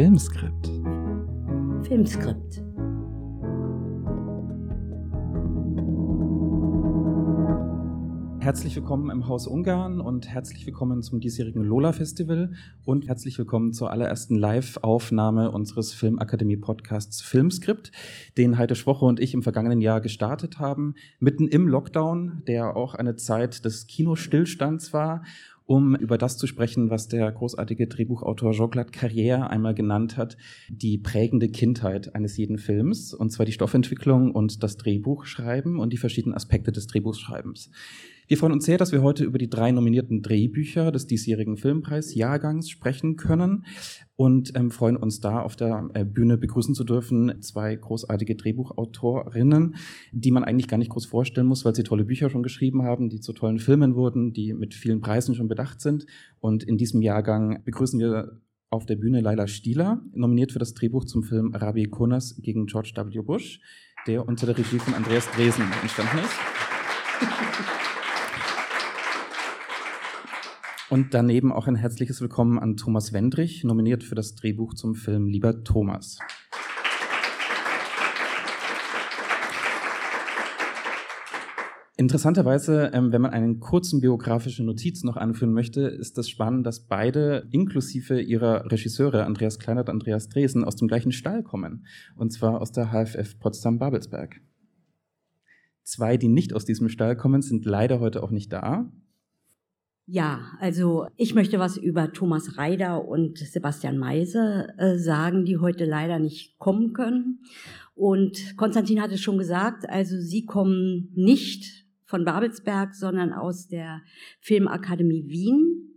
Filmskript. Filmskript. Herzlich willkommen im Haus Ungarn und herzlich willkommen zum diesjährigen Lola Festival und herzlich willkommen zur allerersten Live-Aufnahme unseres Filmakademie-Podcasts Filmskript, den Heide Schwoche und ich im vergangenen Jahr gestartet haben, mitten im Lockdown, der auch eine Zeit des Kinostillstands war um über das zu sprechen, was der großartige Drehbuchautor Jean-Claude Carrière einmal genannt hat, die prägende Kindheit eines jeden Films, und zwar die Stoffentwicklung und das Drehbuchschreiben und die verschiedenen Aspekte des Drehbuchschreibens. Wir freuen uns sehr, dass wir heute über die drei nominierten Drehbücher des diesjährigen Filmpreis-Jahrgangs sprechen können und ähm, freuen uns da auf der äh, Bühne begrüßen zu dürfen zwei großartige Drehbuchautorinnen, die man eigentlich gar nicht groß vorstellen muss, weil sie tolle Bücher schon geschrieben haben, die zu tollen Filmen wurden, die mit vielen Preisen schon bedacht sind. Und in diesem Jahrgang begrüßen wir auf der Bühne Laila Stieler, nominiert für das Drehbuch zum Film Rabi Kunas gegen George W. Bush, der unter der Regie von Andreas Dresen entstanden ist. Und daneben auch ein herzliches Willkommen an Thomas Wendrich, nominiert für das Drehbuch zum Film Lieber Thomas. Interessanterweise, ähm, wenn man einen kurzen biografischen Notiz noch anführen möchte, ist das spannend, dass beide inklusive ihrer Regisseure Andreas Kleinert und Andreas Dresen aus dem gleichen Stall kommen. Und zwar aus der HFF Potsdam-Babelsberg. Zwei, die nicht aus diesem Stall kommen, sind leider heute auch nicht da. Ja, also ich möchte was über Thomas Reider und Sebastian Meise äh, sagen, die heute leider nicht kommen können. Und Konstantin hat es schon gesagt, also sie kommen nicht von Babelsberg, sondern aus der Filmakademie Wien.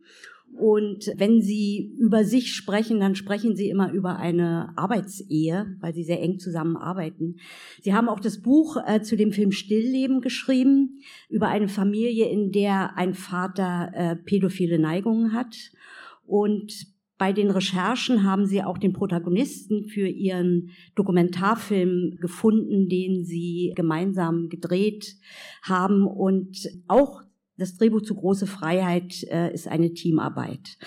Und wenn Sie über sich sprechen, dann sprechen Sie immer über eine Arbeitsehe, weil Sie sehr eng zusammenarbeiten. Sie haben auch das Buch äh, zu dem Film Stillleben geschrieben, über eine Familie, in der ein Vater äh, pädophile Neigungen hat. Und bei den Recherchen haben Sie auch den Protagonisten für Ihren Dokumentarfilm gefunden, den Sie gemeinsam gedreht haben und auch das Drehbuch zu große Freiheit äh, ist eine Teamarbeit.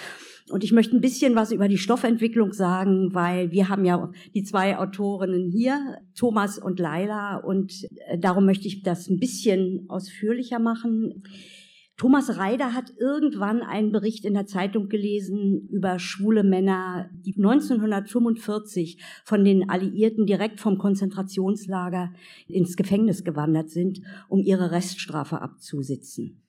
Und ich möchte ein bisschen was über die Stoffentwicklung sagen, weil wir haben ja die zwei Autorinnen hier, Thomas und Laila, und äh, darum möchte ich das ein bisschen ausführlicher machen. Thomas Reider hat irgendwann einen Bericht in der Zeitung gelesen über schwule Männer, die 1945 von den Alliierten direkt vom Konzentrationslager ins Gefängnis gewandert sind, um ihre Reststrafe abzusitzen.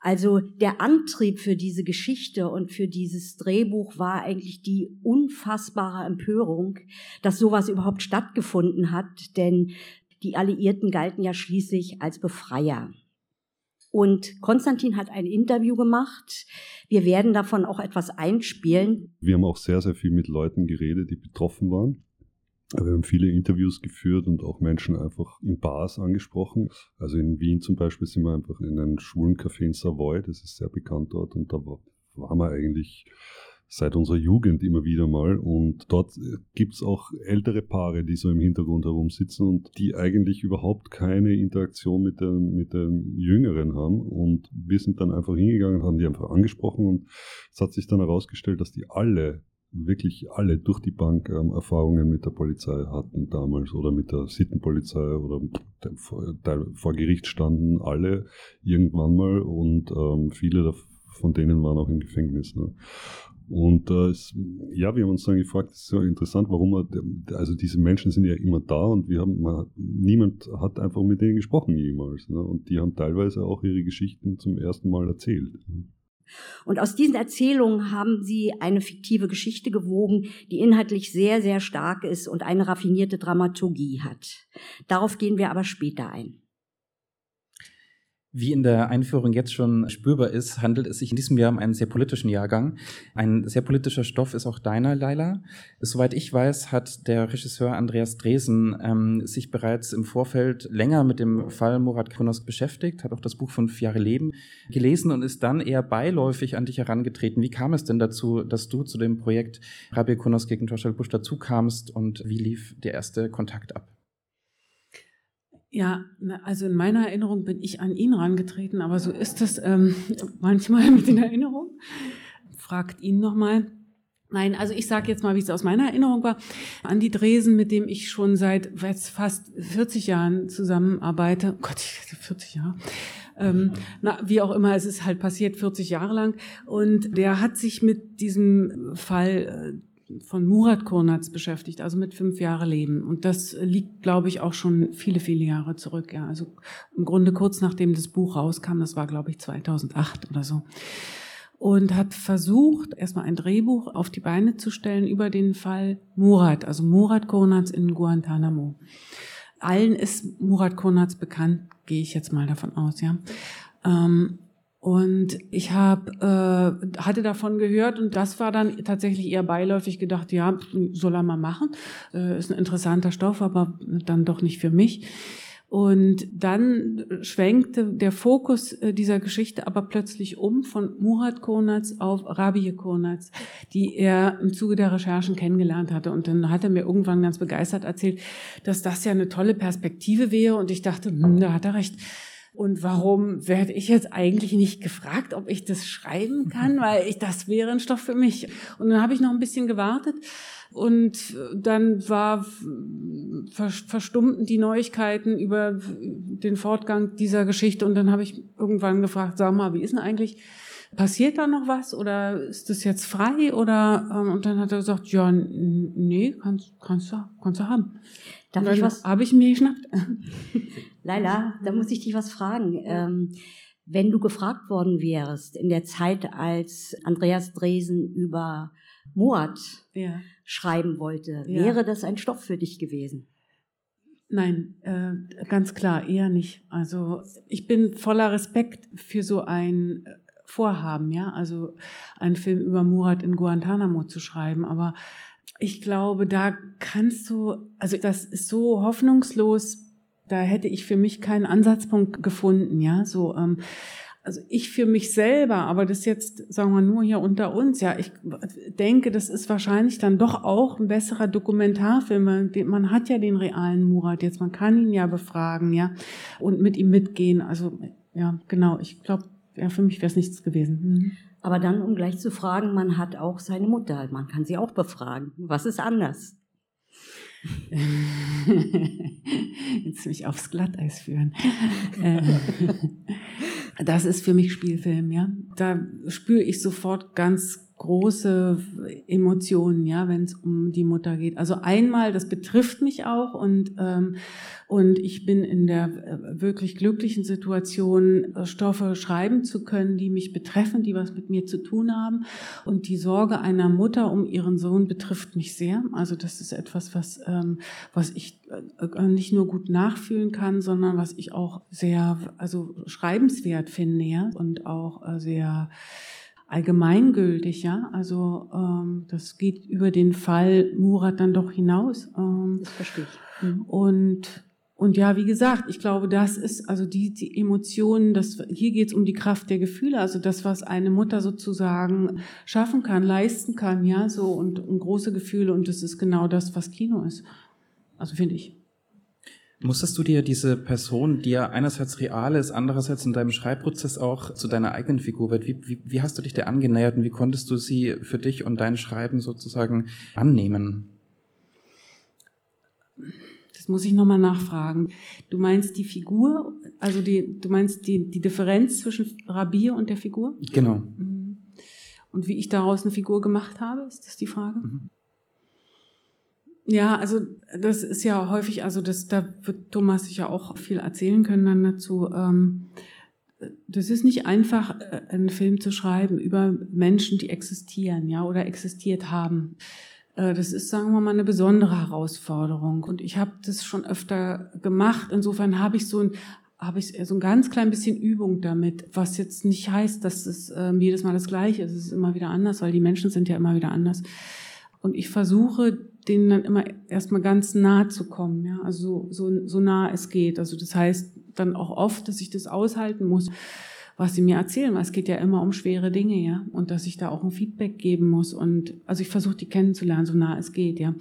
Also der Antrieb für diese Geschichte und für dieses Drehbuch war eigentlich die unfassbare Empörung, dass sowas überhaupt stattgefunden hat, denn die Alliierten galten ja schließlich als Befreier. Und Konstantin hat ein Interview gemacht. Wir werden davon auch etwas einspielen. Wir haben auch sehr, sehr viel mit Leuten geredet, die betroffen waren. Wir haben viele Interviews geführt und auch Menschen einfach in Bars angesprochen. Also in Wien zum Beispiel sind wir einfach in einem schwulen Café in Savoy, das ist sehr bekannt dort und da waren wir eigentlich seit unserer Jugend immer wieder mal. Und dort gibt es auch ältere Paare, die so im Hintergrund herumsitzen und die eigentlich überhaupt keine Interaktion mit dem, mit dem Jüngeren haben. Und wir sind dann einfach hingegangen, haben die einfach angesprochen und es hat sich dann herausgestellt, dass die alle wirklich alle durch die Bank ähm, Erfahrungen mit der Polizei hatten damals oder mit der Sittenpolizei oder vor, vor Gericht standen alle irgendwann mal und ähm, viele von denen waren auch im Gefängnis. Ne? Und äh, es, ja, wir haben uns dann gefragt, das ist ja interessant, warum man, also diese Menschen sind ja immer da und wir haben, man, niemand hat einfach mit denen gesprochen jemals. Ne? Und die haben teilweise auch ihre Geschichten zum ersten Mal erzählt. Ne? Und aus diesen Erzählungen haben sie eine fiktive Geschichte gewogen, die inhaltlich sehr, sehr stark ist und eine raffinierte Dramaturgie hat. Darauf gehen wir aber später ein. Wie in der Einführung jetzt schon spürbar ist, handelt es sich in diesem Jahr um einen sehr politischen Jahrgang. Ein sehr politischer Stoff ist auch deiner, Laila. Soweit ich weiß, hat der Regisseur Andreas Dresen ähm, sich bereits im Vorfeld länger mit dem Fall Murat Kronos beschäftigt, hat auch das Buch Fünf Jahre Leben gelesen und ist dann eher beiläufig an dich herangetreten. Wie kam es denn dazu, dass du zu dem Projekt Rabia Kronos gegen Joshua Bush dazu kamst und wie lief der erste Kontakt ab? Ja, also in meiner Erinnerung bin ich an ihn rangetreten, aber so ist es ähm, manchmal mit den Erinnerungen. Fragt ihn nochmal. Nein, also ich sage jetzt mal, wie es aus meiner Erinnerung war. Andi Dresen, mit dem ich schon seit fast 40 Jahren zusammenarbeite. Oh Gott, 40 Jahre. Ähm, na, wie auch immer, es ist halt passiert 40 Jahre lang. Und der hat sich mit diesem Fall äh, von Murat Kurnatz beschäftigt, also mit fünf Jahre Leben. Und das liegt, glaube ich, auch schon viele, viele Jahre zurück. Ja, also im Grunde kurz nachdem das Buch rauskam, das war, glaube ich, 2008 oder so und hat versucht, erstmal ein Drehbuch auf die Beine zu stellen über den Fall Murat, also Murat Konatz in Guantanamo. Allen ist Murat Konatz bekannt, gehe ich jetzt mal davon aus, ja. Ähm, und ich habe äh, hatte davon gehört und das war dann tatsächlich eher beiläufig gedacht, ja, soll er mal machen. Äh, ist ein interessanter Stoff, aber dann doch nicht für mich. Und dann schwenkte der Fokus äh, dieser Geschichte aber plötzlich um von Murat Konatz auf Rabie Konatz, die er im Zuge der Recherchen kennengelernt hatte. Und dann hat er mir irgendwann ganz begeistert erzählt, dass das ja eine tolle Perspektive wäre. Und ich dachte, hm, da hat er recht. Und warum werde ich jetzt eigentlich nicht gefragt, ob ich das schreiben kann? Weil ich, das wäre ein Stoff für mich. Und dann habe ich noch ein bisschen gewartet und dann war verstummten die Neuigkeiten über den Fortgang dieser Geschichte. Und dann habe ich irgendwann gefragt, sag mal, wie ist denn eigentlich? Passiert da noch was oder ist das jetzt frei? Oder ähm, und dann hat er gesagt, ja, nee, kannst, kannst du, kannst du haben. Darf ich was? Habe ich mir geschnappt. Laila, da muss ich dich was fragen. Ähm, wenn du gefragt worden wärst in der Zeit, als Andreas Dresen über Moat ja. schreiben wollte, ja. wäre das ein Stoff für dich gewesen? Nein, äh, ganz klar, eher nicht. Also ich bin voller Respekt für so ein äh, Vorhaben, ja, also einen Film über Murat in Guantanamo zu schreiben, aber ich glaube, da kannst du, also das ist so hoffnungslos, da hätte ich für mich keinen Ansatzpunkt gefunden, ja, so ähm, also ich für mich selber, aber das jetzt, sagen wir nur hier unter uns, ja, ich denke, das ist wahrscheinlich dann doch auch ein besserer Dokumentarfilm. Man hat ja den realen Murat jetzt, man kann ihn ja befragen, ja, und mit ihm mitgehen. Also, ja, genau, ich glaube, ja, für mich wäre es nichts gewesen. Mhm. Aber dann, um gleich zu fragen, man hat auch seine Mutter, man kann sie auch befragen. Was ist anders? Jetzt mich aufs Glatteis führen. Äh, das ist für mich Spielfilm, ja. Da spüre ich sofort ganz große Emotionen, ja, wenn es um die Mutter geht. Also einmal, das betrifft mich auch und ähm, und ich bin in der äh, wirklich glücklichen Situation, äh, Stoffe schreiben zu können, die mich betreffen, die was mit mir zu tun haben. Und die Sorge einer Mutter um ihren Sohn betrifft mich sehr. Also das ist etwas, was ähm, was ich äh, nicht nur gut nachfühlen kann, sondern was ich auch sehr also schreibenswert finde, ja, und auch sehr allgemeingültig, ja. Also ähm, das geht über den Fall Murat dann doch hinaus. Ähm, das verstehe ich. Mhm. Und und ja, wie gesagt, ich glaube, das ist also die, die Emotionen, das, hier geht es um die Kraft der Gefühle, also das, was eine Mutter sozusagen schaffen kann, leisten kann, ja, so und, und große Gefühle und das ist genau das, was Kino ist. Also finde ich. Musstest du dir diese Person, die ja einerseits real ist, andererseits in deinem Schreibprozess auch zu deiner eigenen Figur wird, wie, wie, wie hast du dich der angenähert und wie konntest du sie für dich und dein Schreiben sozusagen annehmen? Das muss ich nochmal nachfragen. Du meinst die Figur, also die, du meinst die, die Differenz zwischen Rabir und der Figur? Genau. Mhm. Und wie ich daraus eine Figur gemacht habe, ist das die Frage? Mhm. Ja, also das ist ja häufig, also das, da wird Thomas sicher auch viel erzählen können dann dazu. Ähm, das ist nicht einfach, äh, einen Film zu schreiben über Menschen, die existieren, ja, oder existiert haben. Äh, das ist, sagen wir mal, eine besondere Herausforderung. Und ich habe das schon öfter gemacht. Insofern habe ich so ein habe ich so ein ganz klein bisschen Übung damit, was jetzt nicht heißt, dass es äh, jedes Mal das Gleiche ist. Es ist immer wieder anders, weil die Menschen sind ja immer wieder anders. Und ich versuche, denen dann immer erstmal ganz nah zu kommen, ja, also so, so, so nah es geht. Also das heißt dann auch oft, dass ich das aushalten muss. was sie mir erzählen, weil es geht ja immer um schwere Dinge, ja, und dass ich da auch ein Feedback geben muss und also ich versuche die kennenzulernen, so nah es geht, ja.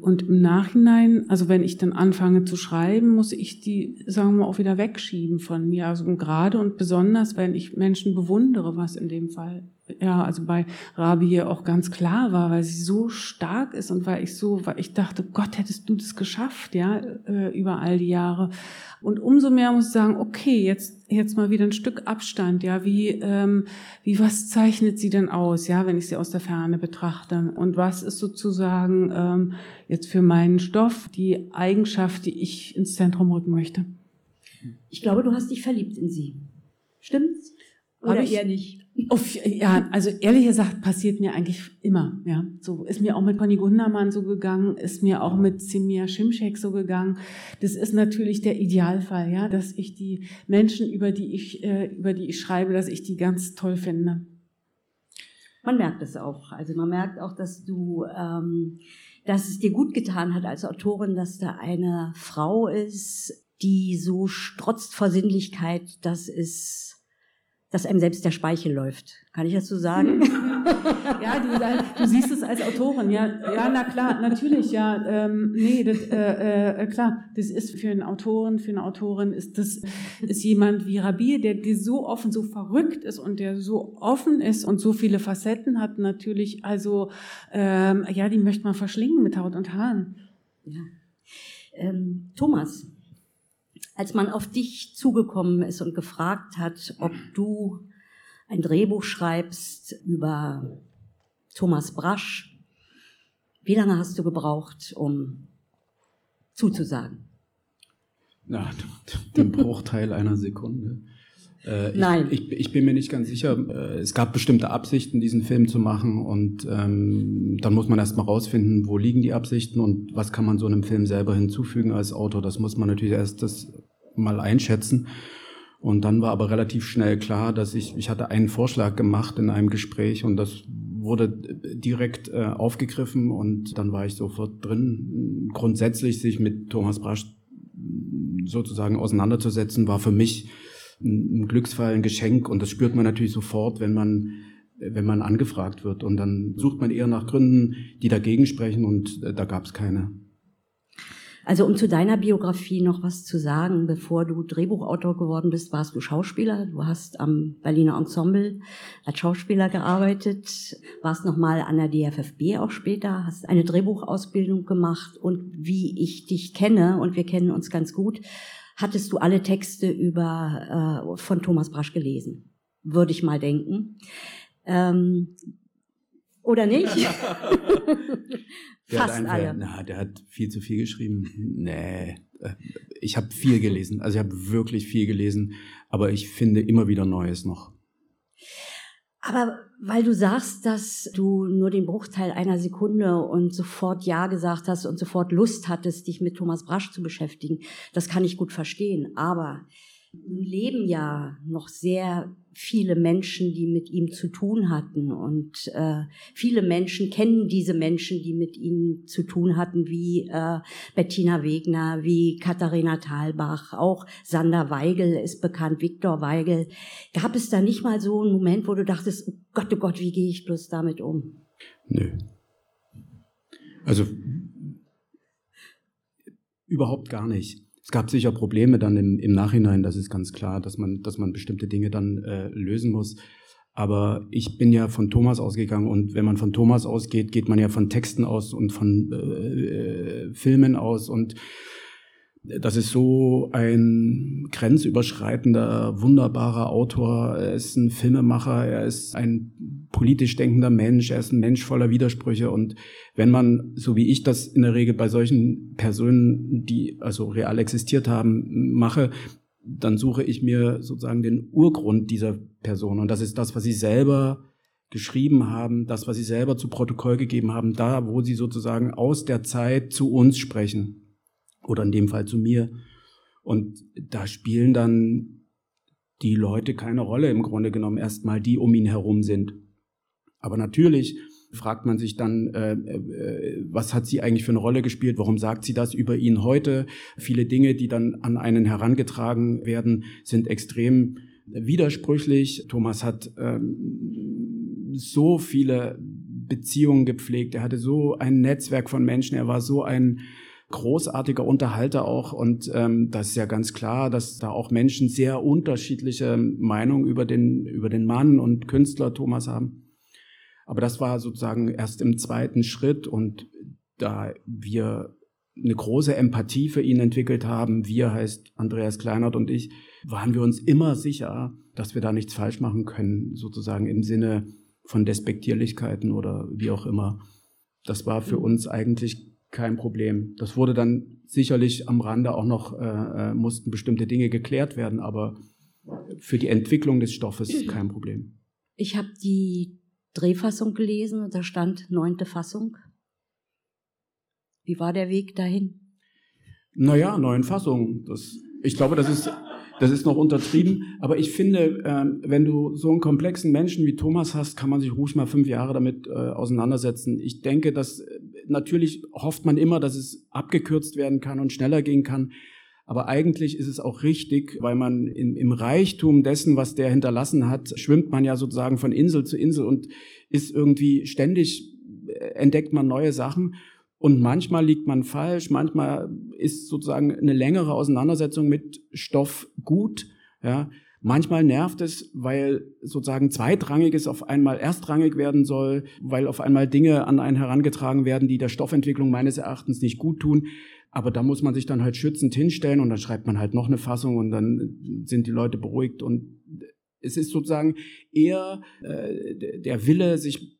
Und im Nachhinein, also wenn ich dann anfange zu schreiben, muss ich die, sagen wir mal, auch wieder wegschieben von mir, also gerade und besonders, wenn ich Menschen bewundere, was in dem Fall ja, also bei Rabi hier auch ganz klar war, weil sie so stark ist und weil ich so, weil ich dachte, Gott, hättest du das geschafft, ja, äh, über all die Jahre. Und umso mehr muss ich sagen, okay, jetzt, jetzt mal wieder ein Stück Abstand, ja, wie, ähm, wie was zeichnet sie denn aus, ja, wenn ich sie aus der Ferne betrachte? Und was ist sozusagen ähm, jetzt für meinen Stoff die Eigenschaft, die ich ins Zentrum rücken möchte? Ich glaube, du hast dich verliebt in sie. Stimmt's? Oder ich, eher nicht? Auf, ja, also ehrlich gesagt passiert mir eigentlich immer. Ja, so ist mir auch mit Conny Gundermann so gegangen, ist mir auch mit Simia Schimschek so gegangen. Das ist natürlich der Idealfall, ja, dass ich die Menschen, über die ich äh, über die ich schreibe, dass ich die ganz toll finde. Man merkt es auch. Also man merkt auch, dass du, ähm, dass es dir gut getan hat als Autorin, dass da eine Frau ist, die so strotzt vor Sinnlichkeit. Das ist dass einem selbst der Speichel läuft. Kann ich das so sagen? ja, du, du, siehst es als Autorin, ja, ja, na klar, natürlich, ja, ähm, nee, das, äh, äh, klar, das ist für einen Autoren, für eine Autorin ist das ist jemand wie Rabi, der, der so offen, so verrückt ist und der so offen ist und so viele Facetten hat, natürlich, also ähm, ja, die möchte man verschlingen mit Haut und Haaren. Ja. Ähm, Thomas, als man auf dich zugekommen ist und gefragt hat, ob du ein Drehbuch schreibst über Thomas Brasch, wie lange hast du gebraucht, um zuzusagen? Na, den Bruchteil einer Sekunde. Äh, Nein. Ich, ich, bin mir nicht ganz sicher. Äh, es gab bestimmte Absichten, diesen Film zu machen und ähm, dann muss man erstmal rausfinden, wo liegen die Absichten und was kann man so einem Film selber hinzufügen als Autor. Das muss man natürlich erst das mal einschätzen. Und dann war aber relativ schnell klar, dass ich, ich hatte einen Vorschlag gemacht in einem Gespräch und das wurde direkt äh, aufgegriffen und dann war ich sofort drin. Grundsätzlich sich mit Thomas Brasch sozusagen auseinanderzusetzen, war für mich ein Glücksfall, ein Geschenk und das spürt man natürlich sofort, wenn man wenn man angefragt wird und dann sucht man eher nach Gründen, die dagegen sprechen und äh, da gab es keine. Also um zu deiner Biografie noch was zu sagen, bevor du Drehbuchautor geworden bist, warst du Schauspieler. Du hast am Berliner Ensemble als Schauspieler gearbeitet, warst nochmal an der DFFB auch später, hast eine Drehbuchausbildung gemacht und wie ich dich kenne, und wir kennen uns ganz gut, hattest du alle Texte über, äh, von Thomas Brasch gelesen. Würde ich mal denken. Ähm, oder nicht? Fast einfach, alle. Na, der hat viel zu viel geschrieben. Nee, äh, ich habe viel gelesen. Also ich habe wirklich viel gelesen, aber ich finde immer wieder Neues noch. Aber weil du sagst, dass du nur den Bruchteil einer Sekunde und sofort Ja gesagt hast und sofort Lust hattest, dich mit Thomas Brasch zu beschäftigen, das kann ich gut verstehen. Aber leben ja noch sehr viele Menschen, die mit ihm zu tun hatten. Und äh, viele Menschen kennen diese Menschen, die mit ihm zu tun hatten, wie äh, Bettina Wegner, wie Katharina Thalbach, auch Sander Weigel ist bekannt, Viktor Weigel. Gab es da nicht mal so einen Moment, wo du dachtest, oh Gott, oh Gott, wie gehe ich bloß damit um? Nö. Also überhaupt gar nicht. Es gab sicher Probleme dann im, im Nachhinein, das ist ganz klar, dass man, dass man bestimmte Dinge dann äh, lösen muss. Aber ich bin ja von Thomas ausgegangen und wenn man von Thomas ausgeht, geht man ja von Texten aus und von äh, äh, Filmen aus und das ist so ein grenzüberschreitender, wunderbarer Autor. Er ist ein Filmemacher, er ist ein politisch denkender Mensch, er ist ein Mensch voller Widersprüche. Und wenn man, so wie ich das in der Regel bei solchen Personen, die also real existiert haben, mache, dann suche ich mir sozusagen den Urgrund dieser Person. Und das ist das, was sie selber geschrieben haben, das, was sie selber zu Protokoll gegeben haben, da, wo sie sozusagen aus der Zeit zu uns sprechen oder in dem Fall zu mir. Und da spielen dann die Leute keine Rolle im Grunde genommen erstmal, die um ihn herum sind. Aber natürlich fragt man sich dann, äh, äh, was hat sie eigentlich für eine Rolle gespielt? Warum sagt sie das über ihn heute? Viele Dinge, die dann an einen herangetragen werden, sind extrem widersprüchlich. Thomas hat ähm, so viele Beziehungen gepflegt. Er hatte so ein Netzwerk von Menschen. Er war so ein großartiger Unterhalter auch. Und ähm, das ist ja ganz klar, dass da auch Menschen sehr unterschiedliche Meinungen über den, über den Mann und Künstler Thomas haben. Aber das war sozusagen erst im zweiten Schritt und da wir eine große Empathie für ihn entwickelt haben, wir heißt Andreas Kleinert und ich, waren wir uns immer sicher, dass wir da nichts falsch machen können, sozusagen im Sinne von Despektierlichkeiten oder wie auch immer. Das war für uns eigentlich kein Problem. Das wurde dann sicherlich am Rande auch noch, äh, äh mussten bestimmte Dinge geklärt werden, aber für die Entwicklung des Stoffes kein Problem. Ich habe die Drehfassung gelesen und da stand neunte Fassung. Wie war der Weg dahin? Naja, neun Fassungen. Das, ich glaube, das ist das ist noch untertrieben, aber ich finde, ähm, wenn du so einen komplexen Menschen wie Thomas hast, kann man sich ruhig mal fünf Jahre damit äh, auseinandersetzen. Ich denke, dass äh, natürlich hofft man immer, dass es abgekürzt werden kann und schneller gehen kann. Aber eigentlich ist es auch richtig, weil man im, im Reichtum dessen, was der hinterlassen hat, schwimmt man ja sozusagen von Insel zu Insel und ist irgendwie ständig, äh, entdeckt man neue Sachen. Und manchmal liegt man falsch, manchmal ist sozusagen eine längere Auseinandersetzung mit Stoff gut. Ja. Manchmal nervt es, weil sozusagen zweitrangiges auf einmal erstrangig werden soll, weil auf einmal Dinge an einen herangetragen werden, die der Stoffentwicklung meines Erachtens nicht gut tun. Aber da muss man sich dann halt schützend hinstellen und dann schreibt man halt noch eine Fassung und dann sind die Leute beruhigt und es ist sozusagen eher äh, der Wille, sich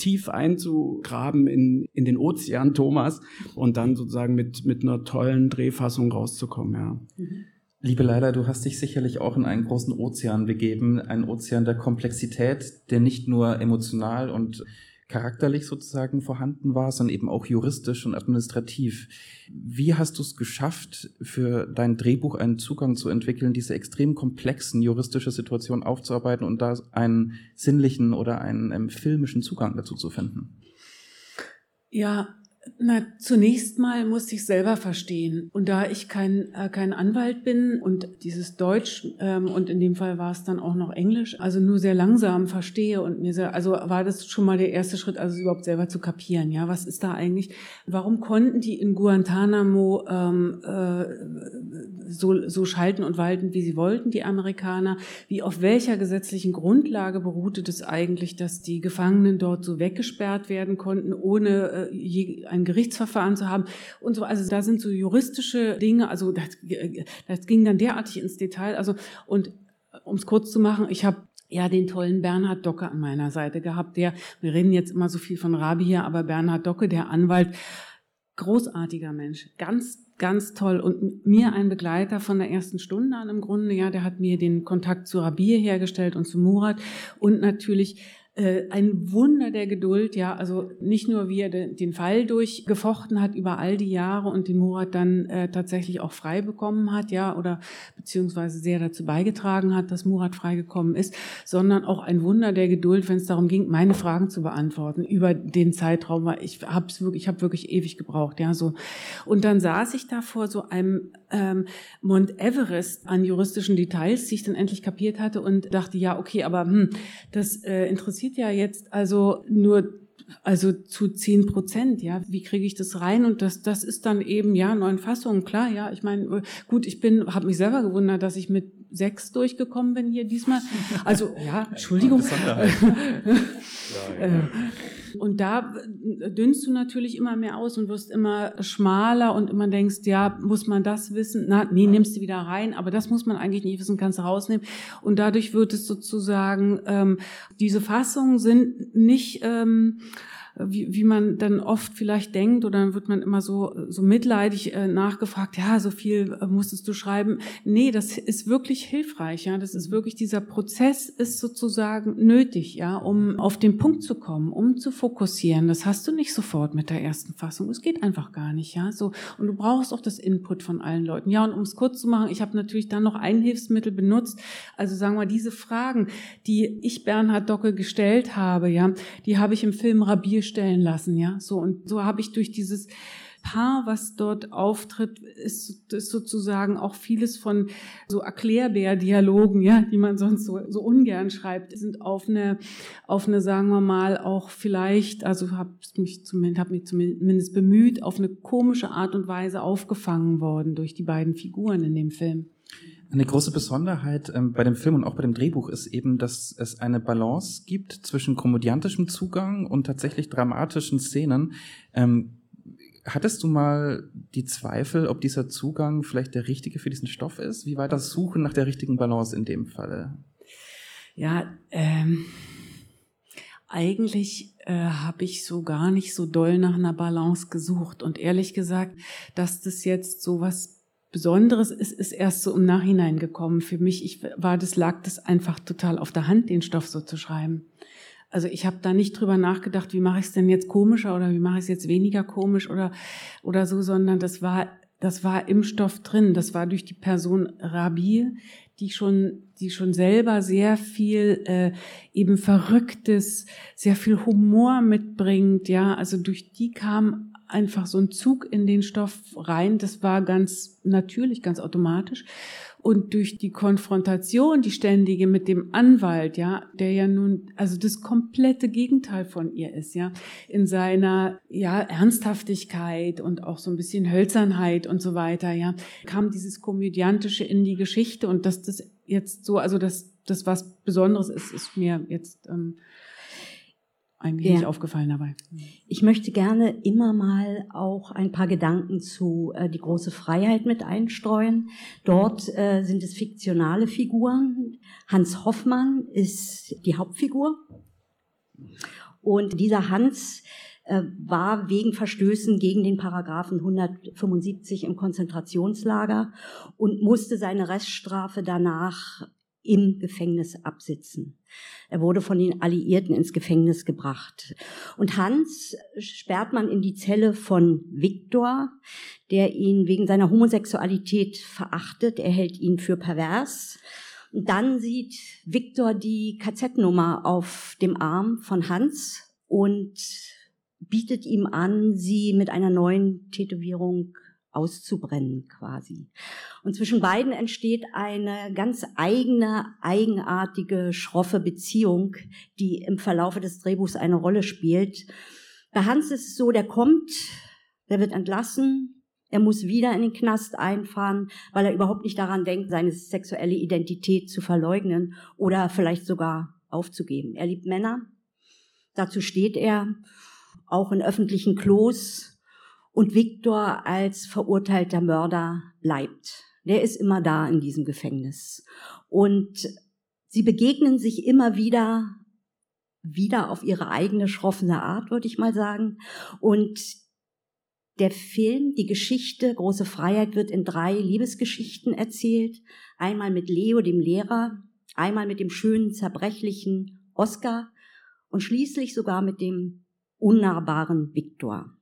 tief einzugraben in, in den Ozean Thomas und dann sozusagen mit, mit einer tollen Drehfassung rauszukommen, ja. Mhm. Liebe Leila, du hast dich sicherlich auch in einen großen Ozean begeben, einen Ozean der Komplexität, der nicht nur emotional und charakterlich sozusagen vorhanden war, sondern eben auch juristisch und administrativ. Wie hast du es geschafft, für dein Drehbuch einen Zugang zu entwickeln, diese extrem komplexen juristische Situation aufzuarbeiten und da einen sinnlichen oder einen ähm, filmischen Zugang dazu zu finden? Ja, na, zunächst mal musste ich selber verstehen. Und da ich kein, äh, kein Anwalt bin und dieses Deutsch, ähm, und in dem Fall war es dann auch noch Englisch, also nur sehr langsam verstehe und mir sehr, also war das schon mal der erste Schritt, also überhaupt selber zu kapieren. Ja, was ist da eigentlich? Warum konnten die in Guantanamo ähm, äh, so, so schalten und walten, wie sie wollten, die Amerikaner? Wie auf welcher gesetzlichen Grundlage beruhte das eigentlich, dass die Gefangenen dort so weggesperrt werden konnten, ohne äh, je, ein Gerichtsverfahren zu haben und so. Also da sind so juristische Dinge, also das, das ging dann derartig ins Detail. Also und um es kurz zu machen, ich habe ja den tollen Bernhard Docke an meiner Seite gehabt, der, wir reden jetzt immer so viel von Rabi hier, aber Bernhard Docke, der Anwalt, großartiger Mensch, ganz ganz toll und mir ein Begleiter von der ersten Stunde an im Grunde, ja, der hat mir den Kontakt zu Rabir hergestellt und zu Murat und natürlich ein Wunder der Geduld, ja, also nicht nur wie er den Fall durchgefochten hat über all die Jahre und den Murat dann äh, tatsächlich auch frei bekommen hat, ja, oder beziehungsweise sehr dazu beigetragen hat, dass Murat freigekommen ist, sondern auch ein Wunder der Geduld, wenn es darum ging, meine Fragen zu beantworten über den Zeitraum, weil ich hab's wirklich, ich habe wirklich ewig gebraucht, ja, so. Und dann saß ich da vor so einem ähm, Mount Everest an juristischen Details, die ich dann endlich kapiert hatte und dachte, ja, okay, aber hm, das äh, interessiert interessiert ja jetzt also nur also zu zehn Prozent, ja. Wie kriege ich das rein? Und das, das ist dann eben ja neun Fassungen, klar, ja. Ich meine, gut, ich bin, habe mich selber gewundert, dass ich mit sechs durchgekommen bin hier diesmal. Also ja, Entschuldigung. ja, ja. Äh, und da dünnst du natürlich immer mehr aus und wirst immer schmaler und immer denkst, ja, muss man das wissen? Na, nee, nimmst du wieder rein, aber das muss man eigentlich nicht wissen, kannst du rausnehmen. Und dadurch wird es sozusagen, ähm, diese Fassungen sind nicht, ähm, wie, wie man dann oft vielleicht denkt, oder dann wird man immer so, so mitleidig äh, nachgefragt, ja, so viel äh, musstest du schreiben. Nee, das ist wirklich hilfreich, ja. Das ist mhm. wirklich, dieser Prozess ist sozusagen nötig, ja, um auf den Punkt zu kommen, um zu fokussieren. Das hast du nicht sofort mit der ersten Fassung. Es geht einfach gar nicht, ja. So, und du brauchst auch das Input von allen Leuten. Ja, und um es kurz zu machen, ich habe natürlich dann noch ein Hilfsmittel benutzt. Also sagen wir, diese Fragen, die ich Bernhard Docke gestellt habe, ja, die habe ich im Film Rabier stellen lassen, ja. So und so habe ich durch dieses Paar, was dort auftritt, ist, ist sozusagen auch vieles von so Erklärbär-Dialogen, ja, die man sonst so, so ungern schreibt, sind auf eine, auf eine, sagen wir mal, auch vielleicht, also habe mich zumindest, hab mich zumindest bemüht, auf eine komische Art und Weise aufgefangen worden durch die beiden Figuren in dem Film. Eine große Besonderheit ähm, bei dem Film und auch bei dem Drehbuch ist eben, dass es eine Balance gibt zwischen komödiantischem Zugang und tatsächlich dramatischen Szenen. Ähm, hattest du mal die Zweifel, ob dieser Zugang vielleicht der richtige für diesen Stoff ist? Wie war das Suchen nach der richtigen Balance in dem Falle? Ja, ähm, eigentlich äh, habe ich so gar nicht so doll nach einer Balance gesucht. Und ehrlich gesagt, dass das jetzt so was Besonderes ist, ist erst so im Nachhinein gekommen. Für mich ich war das lag das einfach total auf der Hand, den Stoff so zu schreiben. Also ich habe da nicht drüber nachgedacht, wie mache ich es denn jetzt komischer oder wie mache ich es jetzt weniger komisch oder oder so, sondern das war das war im Stoff drin. Das war durch die Person Rabi, die schon die schon selber sehr viel äh, eben Verrücktes, sehr viel Humor mitbringt. Ja, also durch die kam einfach so ein Zug in den Stoff rein. Das war ganz natürlich, ganz automatisch. Und durch die Konfrontation, die ständige mit dem Anwalt, ja, der ja nun, also das komplette Gegenteil von ihr ist, ja, in seiner, ja, Ernsthaftigkeit und auch so ein bisschen Hölzernheit und so weiter, ja, kam dieses Komödiantische in die Geschichte und dass das jetzt so, also dass das was Besonderes ist, ist mir jetzt ähm, eigentlich ja. nicht aufgefallen dabei. Ich möchte gerne immer mal auch ein paar Gedanken zu äh, die große Freiheit mit einstreuen. Dort äh, sind es fiktionale Figuren. Hans Hoffmann ist die Hauptfigur. Und dieser Hans äh, war wegen Verstößen gegen den Paragraphen 175 im Konzentrationslager und musste seine Reststrafe danach im Gefängnis absitzen. Er wurde von den Alliierten ins Gefängnis gebracht. Und Hans sperrt man in die Zelle von Viktor, der ihn wegen seiner Homosexualität verachtet. Er hält ihn für pervers. Und dann sieht Viktor die KZ-Nummer auf dem Arm von Hans und bietet ihm an, sie mit einer neuen Tätowierung auszubrennen quasi. Und zwischen beiden entsteht eine ganz eigene, eigenartige, schroffe Beziehung, die im Verlaufe des Drehbuchs eine Rolle spielt. Bei Hans ist es so, der kommt, der wird entlassen, er muss wieder in den Knast einfahren, weil er überhaupt nicht daran denkt, seine sexuelle Identität zu verleugnen oder vielleicht sogar aufzugeben. Er liebt Männer, dazu steht er, auch in öffentlichen Klos, und Viktor als verurteilter Mörder bleibt. Der ist immer da in diesem Gefängnis. Und sie begegnen sich immer wieder, wieder auf ihre eigene schroffene Art, würde ich mal sagen. Und der Film, die Geschichte Große Freiheit wird in drei Liebesgeschichten erzählt. Einmal mit Leo, dem Lehrer, einmal mit dem schönen, zerbrechlichen Oscar und schließlich sogar mit dem unnahbaren Viktor.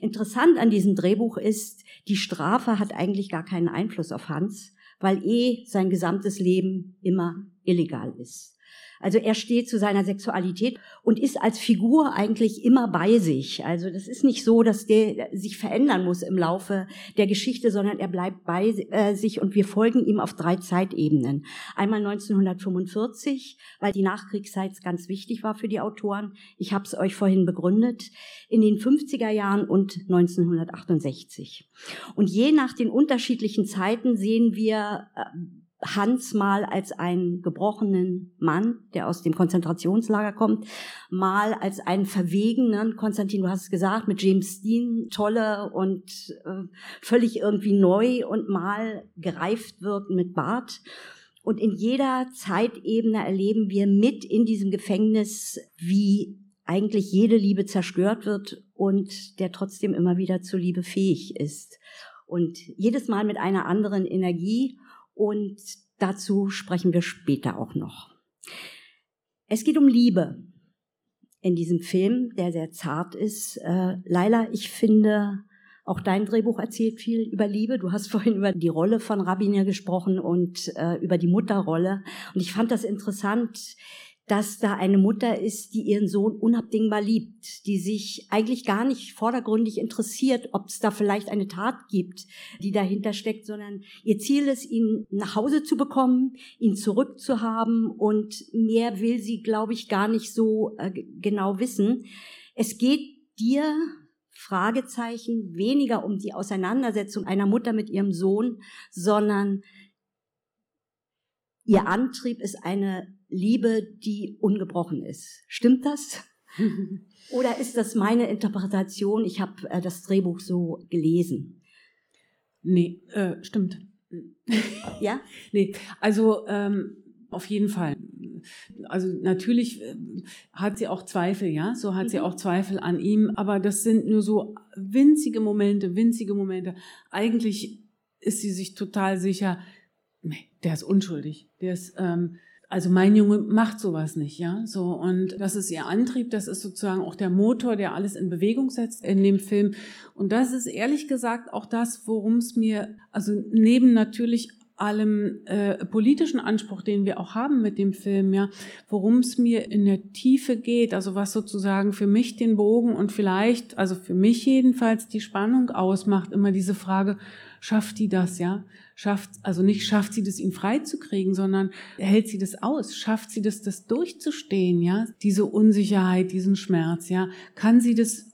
Interessant an diesem Drehbuch ist, die Strafe hat eigentlich gar keinen Einfluss auf Hans, weil eh sein gesamtes Leben immer illegal ist. Also er steht zu seiner Sexualität und ist als Figur eigentlich immer bei sich. Also das ist nicht so, dass der sich verändern muss im Laufe der Geschichte, sondern er bleibt bei äh, sich und wir folgen ihm auf drei Zeitebenen. Einmal 1945, weil die Nachkriegszeit ganz wichtig war für die Autoren. Ich habe es euch vorhin begründet. In den 50er Jahren und 1968. Und je nach den unterschiedlichen Zeiten sehen wir äh, Hans mal als einen gebrochenen Mann, der aus dem Konzentrationslager kommt, mal als einen verwegenen, Konstantin, du hast es gesagt, mit James Dean, tolle und äh, völlig irgendwie neu und mal gereift wird mit Bart. Und in jeder Zeitebene erleben wir mit in diesem Gefängnis, wie eigentlich jede Liebe zerstört wird und der trotzdem immer wieder zur Liebe fähig ist. Und jedes Mal mit einer anderen Energie und dazu sprechen wir später auch noch. Es geht um Liebe in diesem Film, der sehr zart ist. Äh, Laila, ich finde, auch dein Drehbuch erzählt viel über Liebe. Du hast vorhin über die Rolle von Rabbiner gesprochen und äh, über die Mutterrolle. Und ich fand das interessant, dass da eine Mutter ist, die ihren Sohn unabdingbar liebt, die sich eigentlich gar nicht vordergründig interessiert, ob es da vielleicht eine Tat gibt, die dahinter steckt, sondern ihr Ziel ist, ihn nach Hause zu bekommen, ihn zurückzuhaben und mehr will sie, glaube ich, gar nicht so äh, genau wissen. Es geht dir Fragezeichen weniger um die Auseinandersetzung einer Mutter mit ihrem Sohn, sondern ihr Antrieb ist eine Liebe, die ungebrochen ist. Stimmt das? Oder ist das meine Interpretation? Ich habe äh, das Drehbuch so gelesen. Nee, äh, stimmt. Ja? nee, also ähm, auf jeden Fall. Also natürlich äh, hat sie auch Zweifel, ja, so hat mhm. sie auch Zweifel an ihm, aber das sind nur so winzige Momente, winzige Momente. Eigentlich ist sie sich total sicher, nee, der ist unschuldig, der ist ähm, also mein Junge macht sowas nicht, ja, so und das ist ihr Antrieb, das ist sozusagen auch der Motor, der alles in Bewegung setzt in dem Film. Und das ist ehrlich gesagt auch das, worum es mir, also neben natürlich allem äh, politischen Anspruch, den wir auch haben mit dem Film, ja, worum es mir in der Tiefe geht, also was sozusagen für mich den Bogen und vielleicht, also für mich jedenfalls die Spannung ausmacht, immer diese Frage, schafft die das, ja? Schafft, also nicht schafft sie das, ihn freizukriegen, sondern hält sie das aus? Schafft sie das, das durchzustehen, ja? Diese Unsicherheit, diesen Schmerz, ja? Kann sie das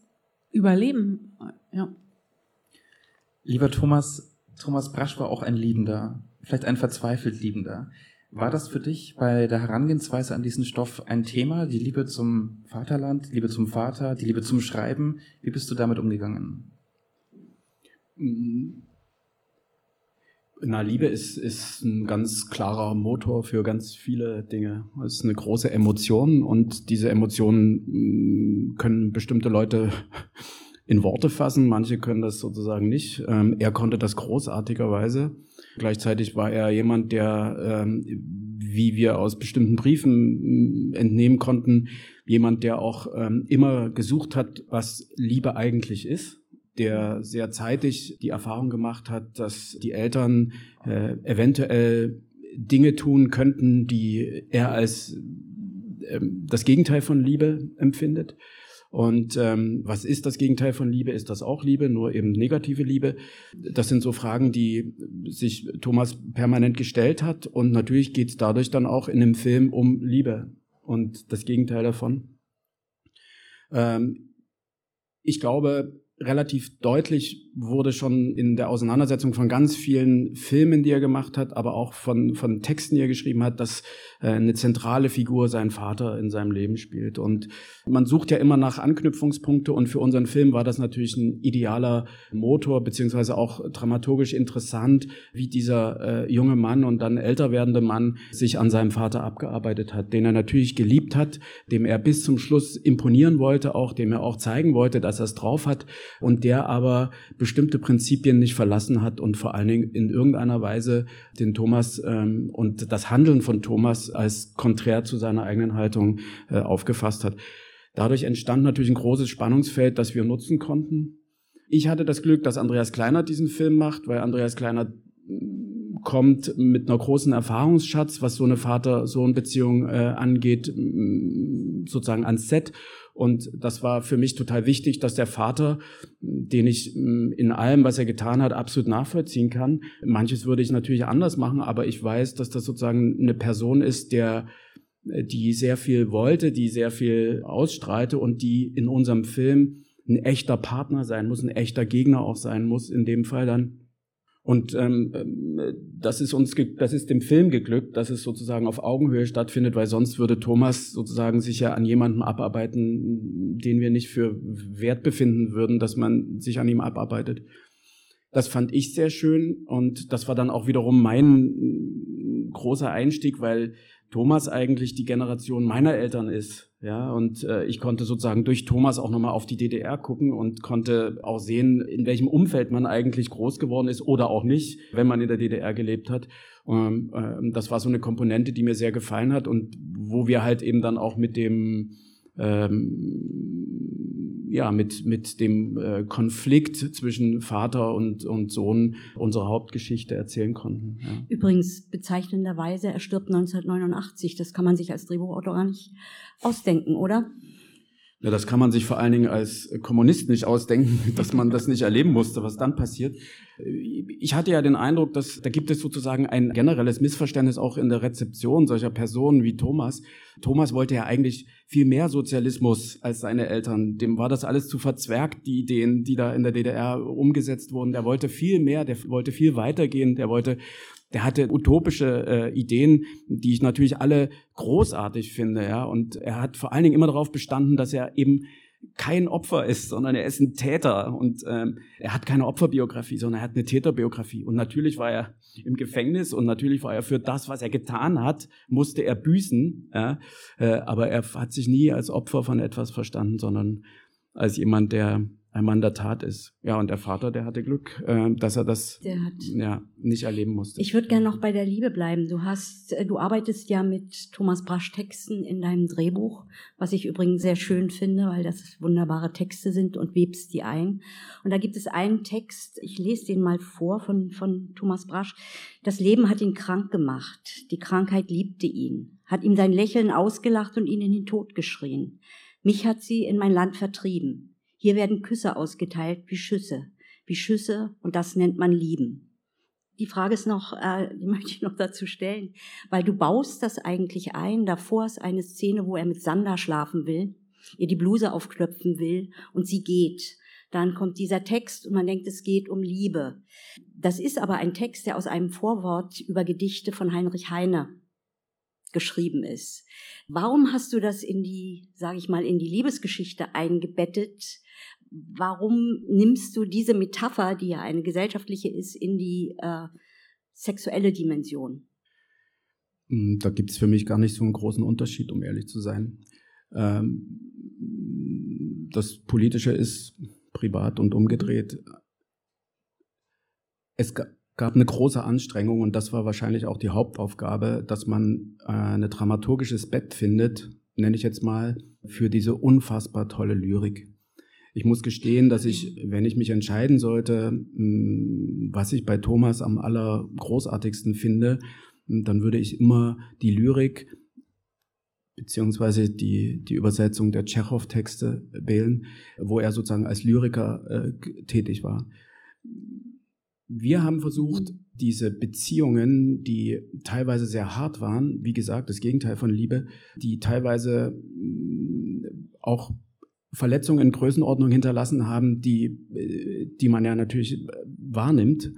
überleben? Ja. Lieber Thomas, Thomas Brasch war auch ein Liebender vielleicht ein verzweifelt Liebender. War das für dich bei der Herangehensweise an diesen Stoff ein Thema, die Liebe zum Vaterland, die Liebe zum Vater, die Liebe zum Schreiben? Wie bist du damit umgegangen? Na, Liebe ist, ist ein ganz klarer Motor für ganz viele Dinge. Es ist eine große Emotion und diese Emotionen mm, können bestimmte Leute in Worte fassen, manche können das sozusagen nicht. Ähm, er konnte das großartigerweise. Gleichzeitig war er jemand, der, ähm, wie wir aus bestimmten Briefen mm, entnehmen konnten, jemand, der auch ähm, immer gesucht hat, was Liebe eigentlich ist, der sehr zeitig die Erfahrung gemacht hat, dass die Eltern äh, eventuell Dinge tun könnten, die er als äh, das Gegenteil von Liebe empfindet. Und ähm, was ist das Gegenteil von Liebe? Ist das auch Liebe, nur eben negative Liebe? Das sind so Fragen, die sich Thomas permanent gestellt hat. Und natürlich geht es dadurch dann auch in dem Film um Liebe und das Gegenteil davon. Ähm, ich glaube, relativ deutlich wurde schon in der Auseinandersetzung von ganz vielen Filmen, die er gemacht hat, aber auch von, von Texten, die er geschrieben hat, dass äh, eine zentrale Figur sein Vater in seinem Leben spielt. Und man sucht ja immer nach Anknüpfungspunkte und für unseren Film war das natürlich ein idealer Motor, beziehungsweise auch dramaturgisch interessant, wie dieser äh, junge Mann und dann älter werdende Mann sich an seinem Vater abgearbeitet hat, den er natürlich geliebt hat, dem er bis zum Schluss imponieren wollte, auch dem er auch zeigen wollte, dass er es drauf hat und der aber bestimmte Prinzipien nicht verlassen hat und vor allen Dingen in irgendeiner Weise den Thomas ähm, und das Handeln von Thomas als konträr zu seiner eigenen Haltung äh, aufgefasst hat. Dadurch entstand natürlich ein großes Spannungsfeld, das wir nutzen konnten. Ich hatte das Glück, dass Andreas Kleiner diesen Film macht, weil Andreas Kleiner mm, kommt mit einer großen Erfahrungsschatz, was so eine Vater-Sohn-Beziehung äh, angeht, mm, sozusagen ans Set und das war für mich total wichtig, dass der Vater, den ich mm, in allem, was er getan hat, absolut nachvollziehen kann. Manches würde ich natürlich anders machen, aber ich weiß, dass das sozusagen eine Person ist, der die sehr viel wollte, die sehr viel ausstrahlte und die in unserem Film ein echter Partner sein muss, ein echter Gegner auch sein muss, in dem Fall dann. Und ähm, das ist uns, das ist dem Film geglückt, dass es sozusagen auf Augenhöhe stattfindet, weil sonst würde Thomas sozusagen sich ja an jemandem abarbeiten, den wir nicht für wert befinden würden, dass man sich an ihm abarbeitet. Das fand ich sehr schön und das war dann auch wiederum mein großer Einstieg, weil Thomas eigentlich die Generation meiner Eltern ist. Ja, und äh, ich konnte sozusagen durch Thomas auch nochmal auf die DDR gucken und konnte auch sehen, in welchem Umfeld man eigentlich groß geworden ist oder auch nicht, wenn man in der DDR gelebt hat. Ähm, äh, das war so eine Komponente, die mir sehr gefallen hat und wo wir halt eben dann auch mit dem ähm, ja, mit, mit dem äh, Konflikt zwischen Vater und, und Sohn unsere Hauptgeschichte erzählen konnten. Ja. Übrigens bezeichnenderweise, er stirbt 1989. Das kann man sich als Drehbuchautor gar nicht ausdenken, oder? Ja, das kann man sich vor allen Dingen als Kommunist nicht ausdenken, dass man das nicht erleben musste, was dann passiert. Ich hatte ja den Eindruck, dass da gibt es sozusagen ein generelles Missverständnis auch in der Rezeption solcher Personen wie Thomas. Thomas wollte ja eigentlich viel mehr Sozialismus als seine Eltern. Dem war das alles zu verzwergt, die Ideen, die da in der DDR umgesetzt wurden. Der wollte viel mehr, der wollte viel weitergehen, der wollte der hatte utopische äh, Ideen, die ich natürlich alle großartig finde, ja. Und er hat vor allen Dingen immer darauf bestanden, dass er eben kein Opfer ist, sondern er ist ein Täter und ähm, er hat keine Opferbiografie, sondern er hat eine Täterbiografie. Und natürlich war er im Gefängnis und natürlich war er für das, was er getan hat, musste er büßen. Ja? Äh, aber er hat sich nie als Opfer von etwas verstanden, sondern als jemand, der ein Mann der Tat ist. Ja, und der Vater, der hatte Glück, äh, dass er das ja, nicht erleben musste. Ich würde gerne noch bei der Liebe bleiben. Du hast, äh, du arbeitest ja mit Thomas Brasch Texten in deinem Drehbuch, was ich übrigens sehr schön finde, weil das wunderbare Texte sind und webst die ein. Und da gibt es einen Text, ich lese den mal vor von, von Thomas Brasch. Das Leben hat ihn krank gemacht. Die Krankheit liebte ihn, hat ihm sein Lächeln ausgelacht und ihn in den Tod geschrien. Mich hat sie in mein Land vertrieben. Hier werden Küsse ausgeteilt wie Schüsse, wie Schüsse und das nennt man Lieben. Die Frage ist noch, äh, die möchte ich noch dazu stellen, weil du baust das eigentlich ein. Davor ist eine Szene, wo er mit Sander schlafen will, ihr die Bluse aufknöpfen will und sie geht. Dann kommt dieser Text und man denkt, es geht um Liebe. Das ist aber ein Text, der aus einem Vorwort über Gedichte von Heinrich Heine geschrieben ist. Warum hast du das in die, sage ich mal, in die Liebesgeschichte eingebettet? warum nimmst du diese Metapher, die ja eine gesellschaftliche ist, in die äh, sexuelle Dimension? Hm, da gibt es für mich gar nicht so einen großen Unterschied, um ehrlich zu sein. Ähm, das Politische ist privat und umgedreht. Es gab eine große Anstrengung und das war wahrscheinlich auch die Hauptaufgabe, dass man äh, ein dramaturgisches Bett findet, nenne ich jetzt mal, für diese unfassbar tolle Lyrik. Ich muss gestehen, dass ich, wenn ich mich entscheiden sollte, hm, was ich bei Thomas am allergroßartigsten finde, hm, dann würde ich immer die Lyrik beziehungsweise die, die Übersetzung der Tschechow-Texte wählen, wo er sozusagen als Lyriker äh, tätig war. Wir haben versucht, diese Beziehungen, die teilweise sehr hart waren, wie gesagt, das Gegenteil von Liebe, die teilweise hm, auch Verletzungen in Größenordnung hinterlassen haben, die, äh, die man ja natürlich äh, wahrnimmt,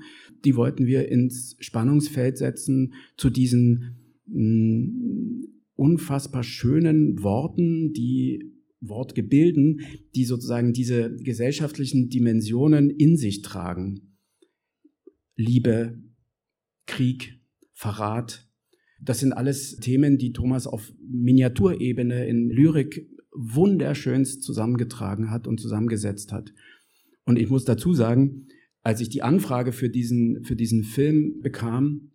die wollten wir ins Spannungsfeld setzen zu diesen mm, unfassbar schönen Worten, die Wortgebilden, die sozusagen diese gesellschaftlichen Dimensionen in sich tragen. Liebe, Krieg, Verrat, das sind alles Themen, die Thomas auf Miniaturebene in Lyrik wunderschönst zusammengetragen hat und zusammengesetzt hat. Und ich muss dazu sagen, als ich die Anfrage für diesen, für diesen Film bekam,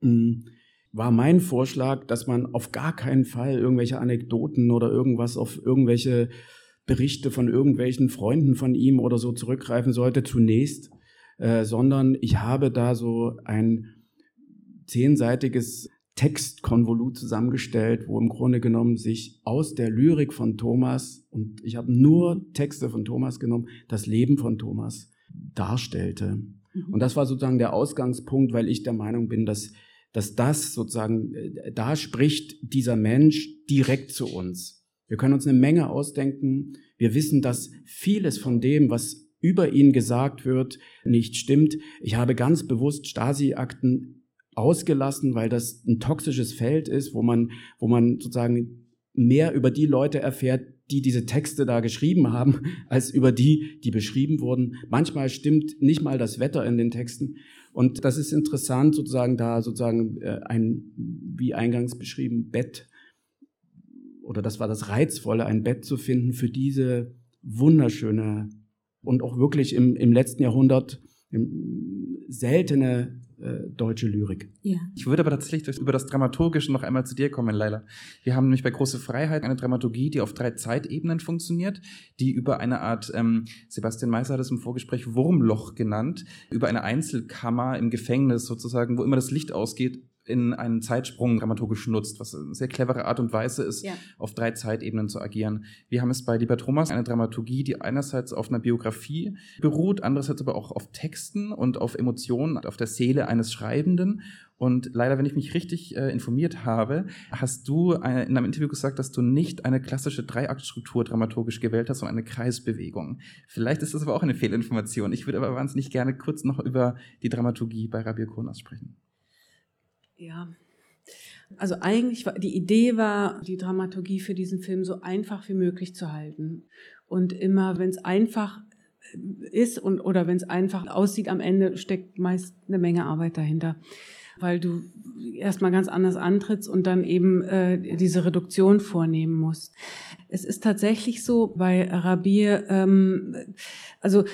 hm, war mein Vorschlag, dass man auf gar keinen Fall irgendwelche Anekdoten oder irgendwas auf irgendwelche Berichte von irgendwelchen Freunden von ihm oder so zurückgreifen sollte zunächst, äh, sondern ich habe da so ein zehnseitiges Textkonvolut zusammengestellt, wo im Grunde genommen sich aus der Lyrik von Thomas, und ich habe nur Texte von Thomas genommen, das Leben von Thomas darstellte. Mhm. Und das war sozusagen der Ausgangspunkt, weil ich der Meinung bin, dass, dass das sozusagen, äh, da spricht dieser Mensch direkt zu uns. Wir können uns eine Menge ausdenken. Wir wissen, dass vieles von dem, was über ihn gesagt wird, nicht stimmt. Ich habe ganz bewusst Stasi-Akten ausgelassen, weil das ein toxisches Feld ist, wo man, wo man sozusagen mehr über die Leute erfährt, die diese Texte da geschrieben haben, als über die, die beschrieben wurden. Manchmal stimmt nicht mal das Wetter in den Texten. Und das ist interessant, sozusagen da sozusagen äh, ein, wie eingangs beschrieben, Bett, oder das war das Reizvolle, ein Bett zu finden für diese wunderschöne und auch wirklich im, im letzten Jahrhundert seltene äh, deutsche Lyrik. Ja. Ich würde aber tatsächlich über das Dramaturgische noch einmal zu dir kommen, Leila. Wir haben nämlich bei Große Freiheit eine Dramaturgie, die auf drei Zeitebenen funktioniert, die über eine Art, ähm, Sebastian Meiser hat es im Vorgespräch Wurmloch genannt, über eine Einzelkammer im Gefängnis sozusagen, wo immer das Licht ausgeht, in einen Zeitsprung dramaturgisch nutzt, was eine sehr clevere Art und Weise ist, ja. auf drei Zeitebenen zu agieren. Wir haben es bei Lieber Thomas eine Dramaturgie, die einerseits auf einer Biografie beruht, andererseits aber auch auf Texten und auf Emotionen, auf der Seele eines Schreibenden. Und leider, wenn ich mich richtig äh, informiert habe, hast du eine, in einem Interview gesagt, dass du nicht eine klassische Dreiaktstruktur dramaturgisch gewählt hast, sondern eine Kreisbewegung. Vielleicht ist das aber auch eine Fehlinformation. Ich würde aber wahnsinnig gerne kurz noch über die Dramaturgie bei Rabir Konas sprechen. Ja. Also eigentlich war die Idee war, die Dramaturgie für diesen Film so einfach wie möglich zu halten. Und immer, wenn es einfach ist und oder wenn es einfach aussieht, am Ende steckt meist eine Menge Arbeit dahinter weil du erstmal ganz anders antrittst und dann eben äh, diese Reduktion vornehmen musst. Es ist tatsächlich so, bei Rabir, ähm, also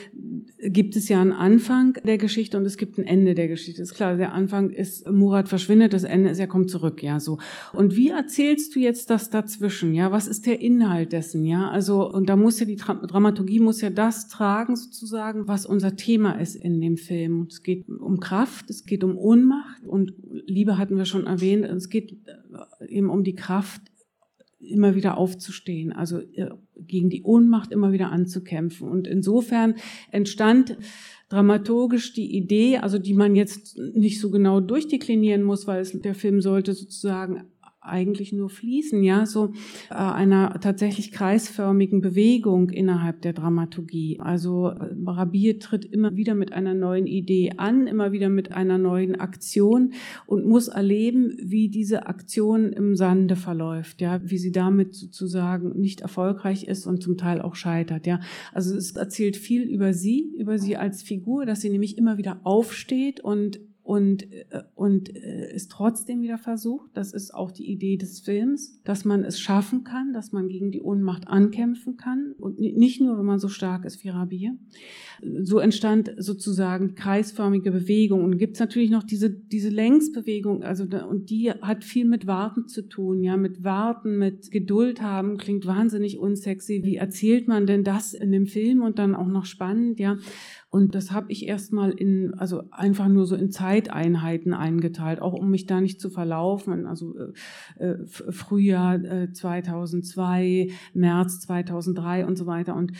gibt es ja einen Anfang der Geschichte und es gibt ein Ende der Geschichte. Ist klar, der Anfang ist, Murat verschwindet, das Ende ist, er kommt zurück, ja, so. Und wie erzählst du jetzt das dazwischen, ja? Was ist der Inhalt dessen, ja? Also, und da muss ja die Dramaturgie muss ja das tragen, sozusagen, was unser Thema ist in dem Film. Es geht um Kraft, es geht um Ohnmacht und Liebe hatten wir schon erwähnt. Es geht äh, eben um die Kraft, immer wieder aufzustehen, also äh, gegen die Ohnmacht immer wieder anzukämpfen. Und insofern entstand dramaturgisch die Idee, also die man jetzt nicht so genau durchdeklinieren muss, weil es, der Film sollte sozusagen eigentlich nur fließen, ja, so äh, einer tatsächlich kreisförmigen Bewegung innerhalb der Dramaturgie. Also äh, Rabier tritt immer wieder mit einer neuen Idee an, immer wieder mit einer neuen Aktion und muss erleben, wie diese Aktion im Sande verläuft, ja, wie sie damit sozusagen nicht erfolgreich ist und zum Teil auch scheitert, ja. Also es erzählt viel über sie, über sie als Figur, dass sie nämlich immer wieder aufsteht und und, äh, und äh, es trotzdem wieder versucht. Das ist auch die Idee des Films, dass man es schaffen kann, dass man gegen die Ohnmacht ankämpfen kann und nicht nur, wenn man so stark ist wie Rabier. So entstand sozusagen kreisförmige Bewegung und gibt es natürlich noch diese, diese Längsbewegung, also und die hat viel mit Warten zu tun, ja, mit Warten, mit Geduld haben, klingt wahnsinnig unsexy. Wie erzählt man denn das in dem Film und dann auch noch spannend, ja? Und das habe ich erstmal in, also einfach nur so in Zeiteinheiten eingeteilt, auch um mich da nicht zu verlaufen. Also äh, äh Frühjahr äh, 2002, März 2003 und so weiter. Und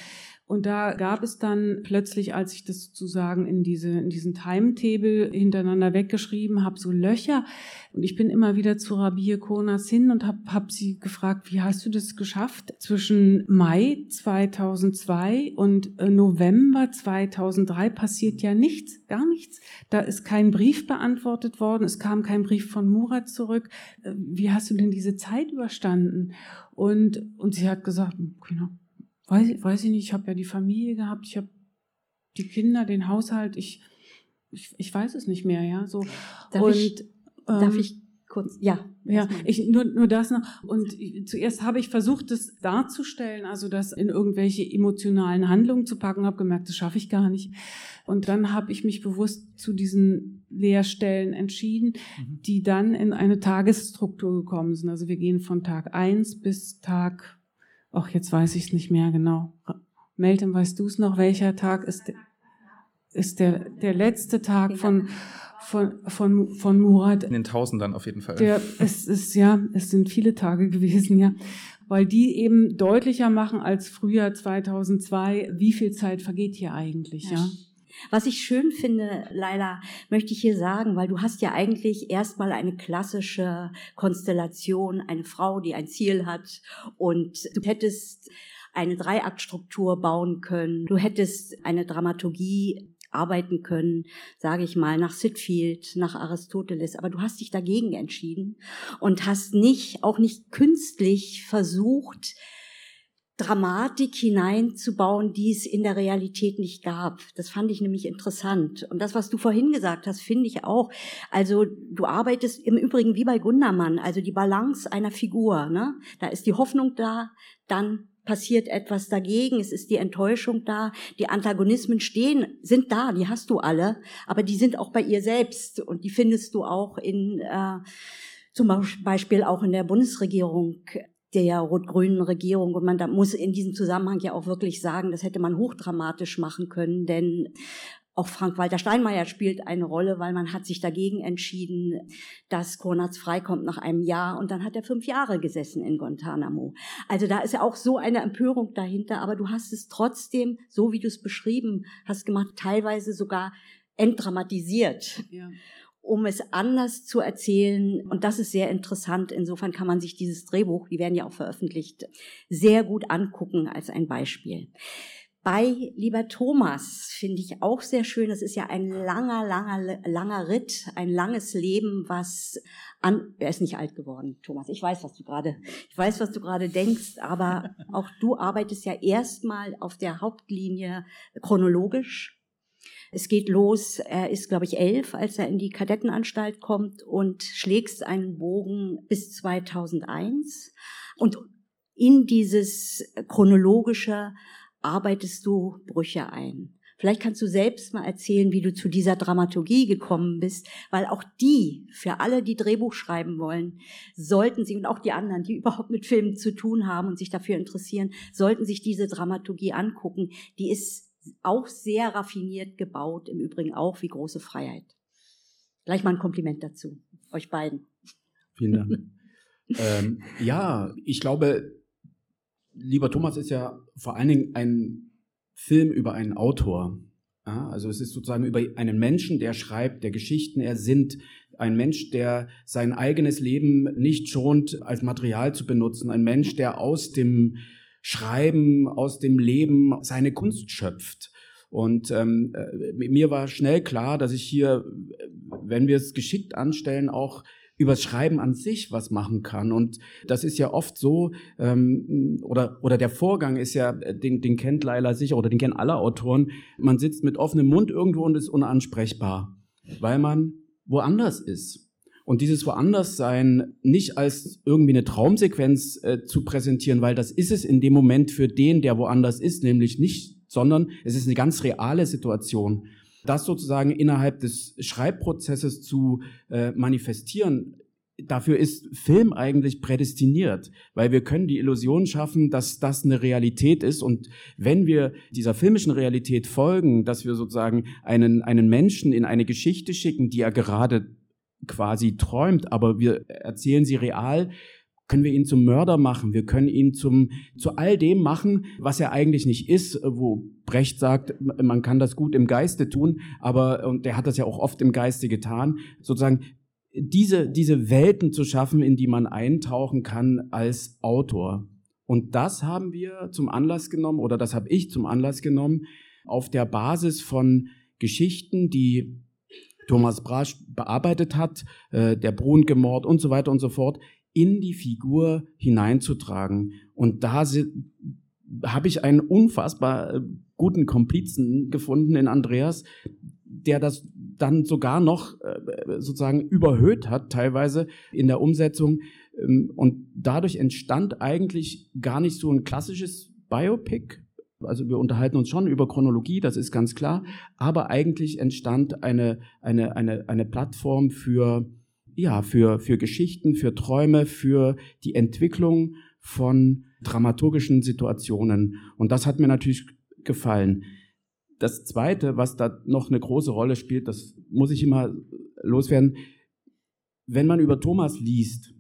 und da gab es dann plötzlich, als ich das sozusagen in, diese, in diesen Timetable hintereinander weggeschrieben habe, so Löcher. Und ich bin immer wieder zu Rabir Konas hin und habe hab sie gefragt, wie hast du das geschafft? Zwischen Mai 2002 und äh, November 2003 passiert ja nichts, gar nichts. Da ist kein Brief beantwortet worden, es kam kein Brief von Murat zurück. Äh, wie hast du denn diese Zeit überstanden? Und, und sie hat gesagt, genau, weiß, weiß ich nicht, ich habe ja die Familie gehabt, ich habe die Kinder, den Haushalt, ich, ich, ich weiß es nicht mehr, ja. So. Darf und ich, ähm, darf ich kurz, ja. Ja, ich, nur, nur das noch. Und zuerst habe ich versucht, das darzustellen, also das in irgendwelche emotionalen Handlungen zu packen, habe gemerkt, das schaffe ich gar nicht. Und dann habe ich mich bewusst zu diesen Lehrstellen entschieden, mhm. die dann in eine Tagesstruktur gekommen sind. Also wir gehen von Tag eins bis Tag Ach, jetzt weiß ich es nicht mehr genau. Meltem, weißt du es noch? Welcher Tag ist, der, ist der, der letzte Tag von, von, von, von Murat? In den Tausendern auf jeden Fall. Der, es ist, ja, es sind viele Tage gewesen, ja. Weil die eben deutlicher machen als Frühjahr 2002, wie viel Zeit vergeht hier eigentlich, ja. ja? Was ich schön finde, Laila, möchte ich hier sagen, weil du hast ja eigentlich erstmal eine klassische Konstellation, eine Frau, die ein Ziel hat und du hättest eine Dreiaktstruktur bauen können, du hättest eine Dramaturgie arbeiten können, sage ich mal, nach Sitfield, nach Aristoteles. Aber du hast dich dagegen entschieden und hast nicht, auch nicht künstlich versucht, Dramatik hineinzubauen, die es in der Realität nicht gab. Das fand ich nämlich interessant. Und das, was du vorhin gesagt hast, finde ich auch. Also du arbeitest im Übrigen wie bei Gundermann, also die Balance einer Figur. Ne? Da ist die Hoffnung da, dann passiert etwas dagegen, es ist die Enttäuschung da, die Antagonismen stehen, sind da, die hast du alle, aber die sind auch bei ihr selbst und die findest du auch in, äh, zum Beispiel auch in der Bundesregierung der rot-grünen Regierung. Und man da muss in diesem Zusammenhang ja auch wirklich sagen, das hätte man hochdramatisch machen können, denn auch Frank-Walter Steinmeier spielt eine Rolle, weil man hat sich dagegen entschieden, dass Konatz freikommt nach einem Jahr und dann hat er fünf Jahre gesessen in Guantanamo. Also da ist ja auch so eine Empörung dahinter, aber du hast es trotzdem, so wie du es beschrieben hast gemacht, teilweise sogar entdramatisiert. Ja. Um es anders zu erzählen. Und das ist sehr interessant. Insofern kann man sich dieses Drehbuch, die werden ja auch veröffentlicht, sehr gut angucken als ein Beispiel. Bei Lieber Thomas finde ich auch sehr schön. Das ist ja ein langer, langer, langer Ritt, ein langes Leben, was an, er ist nicht alt geworden, Thomas. Ich weiß, was du gerade, ich weiß, was du gerade denkst, aber auch du arbeitest ja erstmal auf der Hauptlinie chronologisch. Es geht los, er ist, glaube ich, elf, als er in die Kadettenanstalt kommt und schlägst einen Bogen bis 2001. Und in dieses chronologische arbeitest du Brüche ein. Vielleicht kannst du selbst mal erzählen, wie du zu dieser Dramaturgie gekommen bist, weil auch die, für alle, die Drehbuch schreiben wollen, sollten sie, und auch die anderen, die überhaupt mit Filmen zu tun haben und sich dafür interessieren, sollten sich diese Dramaturgie angucken. Die ist auch sehr raffiniert gebaut, im Übrigen auch wie große Freiheit. Gleich mal ein Kompliment dazu, euch beiden. Vielen Dank. ähm, ja, ich glaube, Lieber Thomas ist ja vor allen Dingen ein Film über einen Autor. Ja, also es ist sozusagen über einen Menschen, der schreibt, der Geschichten ersinnt, ein Mensch, der sein eigenes Leben nicht schont, als Material zu benutzen, ein Mensch, der aus dem Schreiben, aus dem Leben seine Kunst schöpft. Und ähm, äh, mir war schnell klar, dass ich hier, wenn wir es geschickt anstellen, auch übers Schreiben an sich was machen kann. Und das ist ja oft so, ähm, oder, oder der Vorgang ist ja, den, den kennt Leila sicher oder den kennen alle Autoren, man sitzt mit offenem Mund irgendwo und ist unansprechbar, weil man woanders ist. Und dieses Woanderssein nicht als irgendwie eine Traumsequenz äh, zu präsentieren, weil das ist es in dem Moment für den, der woanders ist, nämlich nicht, sondern es ist eine ganz reale Situation. Das sozusagen innerhalb des Schreibprozesses zu äh, manifestieren, dafür ist Film eigentlich prädestiniert, weil wir können die Illusion schaffen, dass das eine Realität ist. Und wenn wir dieser filmischen Realität folgen, dass wir sozusagen einen, einen Menschen in eine Geschichte schicken, die er gerade quasi träumt, aber wir erzählen sie real, können wir ihn zum Mörder machen, wir können ihn zum, zu all dem machen, was er eigentlich nicht ist, wo Brecht sagt, man kann das gut im Geiste tun, aber, und der hat das ja auch oft im Geiste getan, sozusagen diese, diese Welten zu schaffen, in die man eintauchen kann als Autor. Und das haben wir zum Anlass genommen, oder das habe ich zum Anlass genommen, auf der Basis von Geschichten, die Thomas Brasch bearbeitet hat, äh, der Brunke-Mord und so weiter und so fort, in die Figur hineinzutragen. Und da habe ich einen unfassbar äh, guten Komplizen gefunden in Andreas, der das dann sogar noch äh, sozusagen überhöht hat, teilweise in der Umsetzung. Ähm, und dadurch entstand eigentlich gar nicht so ein klassisches Biopic. Also wir unterhalten uns schon über Chronologie, das ist ganz klar. Aber eigentlich entstand eine, eine, eine, eine Plattform für ja, für, für Geschichten, für Träume, für die Entwicklung von dramaturgischen Situationen. Und das hat mir natürlich gefallen. Das Zweite, was da noch eine große Rolle spielt, das muss ich immer loswerden. Wenn man über Thomas liest,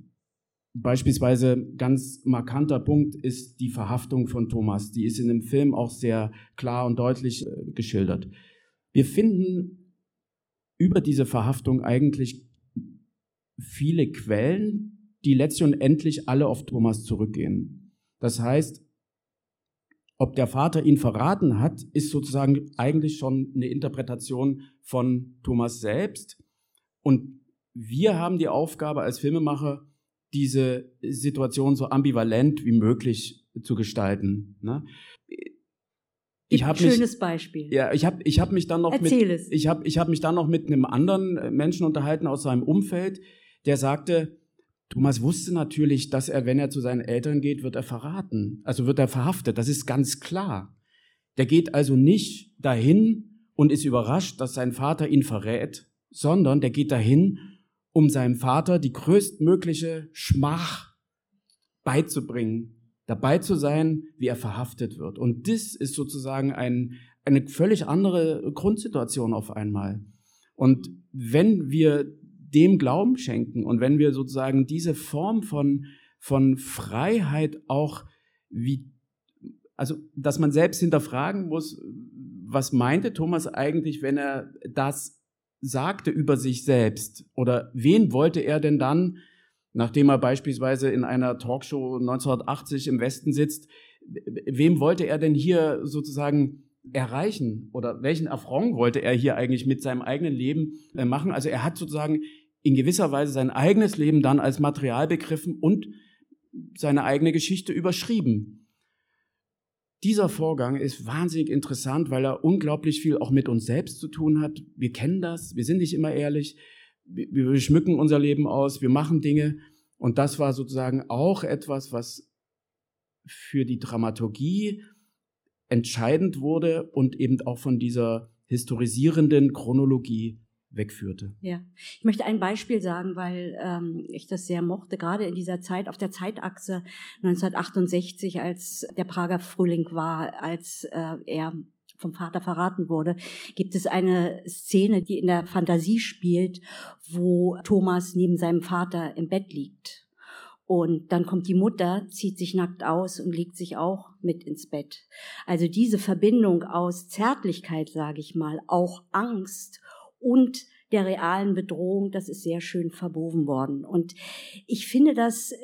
beispielsweise ganz markanter Punkt ist die Verhaftung von Thomas. Die ist in dem Film auch sehr klar und deutlich äh, geschildert. Wir finden über diese Verhaftung eigentlich viele Quellen, die letztlich und endlich alle auf Thomas zurückgehen. Das heißt, ob der Vater ihn verraten hat, ist sozusagen eigentlich schon eine Interpretation von Thomas selbst. Und wir haben die Aufgabe als Filmemacher, diese Situation so ambivalent wie möglich zu gestalten. Ne? Ich habe schönes mich, Beispiel. Ja, ich habe ich hab mich dann noch Erzähl mit es. ich habe ich habe mich dann noch mit einem anderen Menschen unterhalten aus seinem Umfeld, der sagte, Thomas wusste natürlich, dass er, wenn er zu seinen Eltern geht, wird er verraten. Also wird er verhaftet. Das ist ganz klar. Der geht also nicht dahin und ist überrascht, dass sein Vater ihn verrät, sondern der geht dahin, um seinem Vater die größtmögliche Schmach beizubringen, dabei zu sein, wie er verhaftet wird. Und das ist sozusagen ein, eine völlig andere Grundsituation auf einmal. Und wenn wir dem Glauben schenken und wenn wir sozusagen diese Form von, von Freiheit auch wie, also, dass man selbst hinterfragen muss, was meinte Thomas eigentlich, wenn er das sagte über sich selbst? Oder wen wollte er denn dann, nachdem er beispielsweise in einer Talkshow 1980 im Westen sitzt, wem wollte er denn hier sozusagen erreichen? Oder welchen Affront wollte er hier eigentlich mit seinem eigenen Leben äh, machen? Also er hat sozusagen in gewisser Weise sein eigenes Leben dann als Material begriffen und seine eigene Geschichte überschrieben. Dieser Vorgang ist wahnsinnig interessant, weil er unglaublich viel auch mit uns selbst zu tun hat. Wir kennen das, wir sind nicht immer ehrlich, wir, schmücken unser Leben aus, wir machen Dinge. Und das war sozusagen auch etwas, was für die Dramaturgie entscheidend wurde und eben auch von dieser historisierenden Chronologie wegführte. Ja, ich möchte ein Beispiel sagen, weil ähm, ich das sehr mochte, gerade in dieser Zeit, auf der Zeitachse 1968, als der Prager Frühling war, als äh, er vom Vater verraten wurde, gibt es eine Szene, die in der Fantasie spielt, wo Thomas neben seinem Vater im Bett liegt. Und dann kommt die Mutter, zieht sich nackt aus und legt sich auch mit ins Bett. Also diese Verbindung aus Zärtlichkeit, sage ich mal, auch Angst und der realen Bedrohung, das ist sehr schön verwoben worden. Und ich finde das, äh,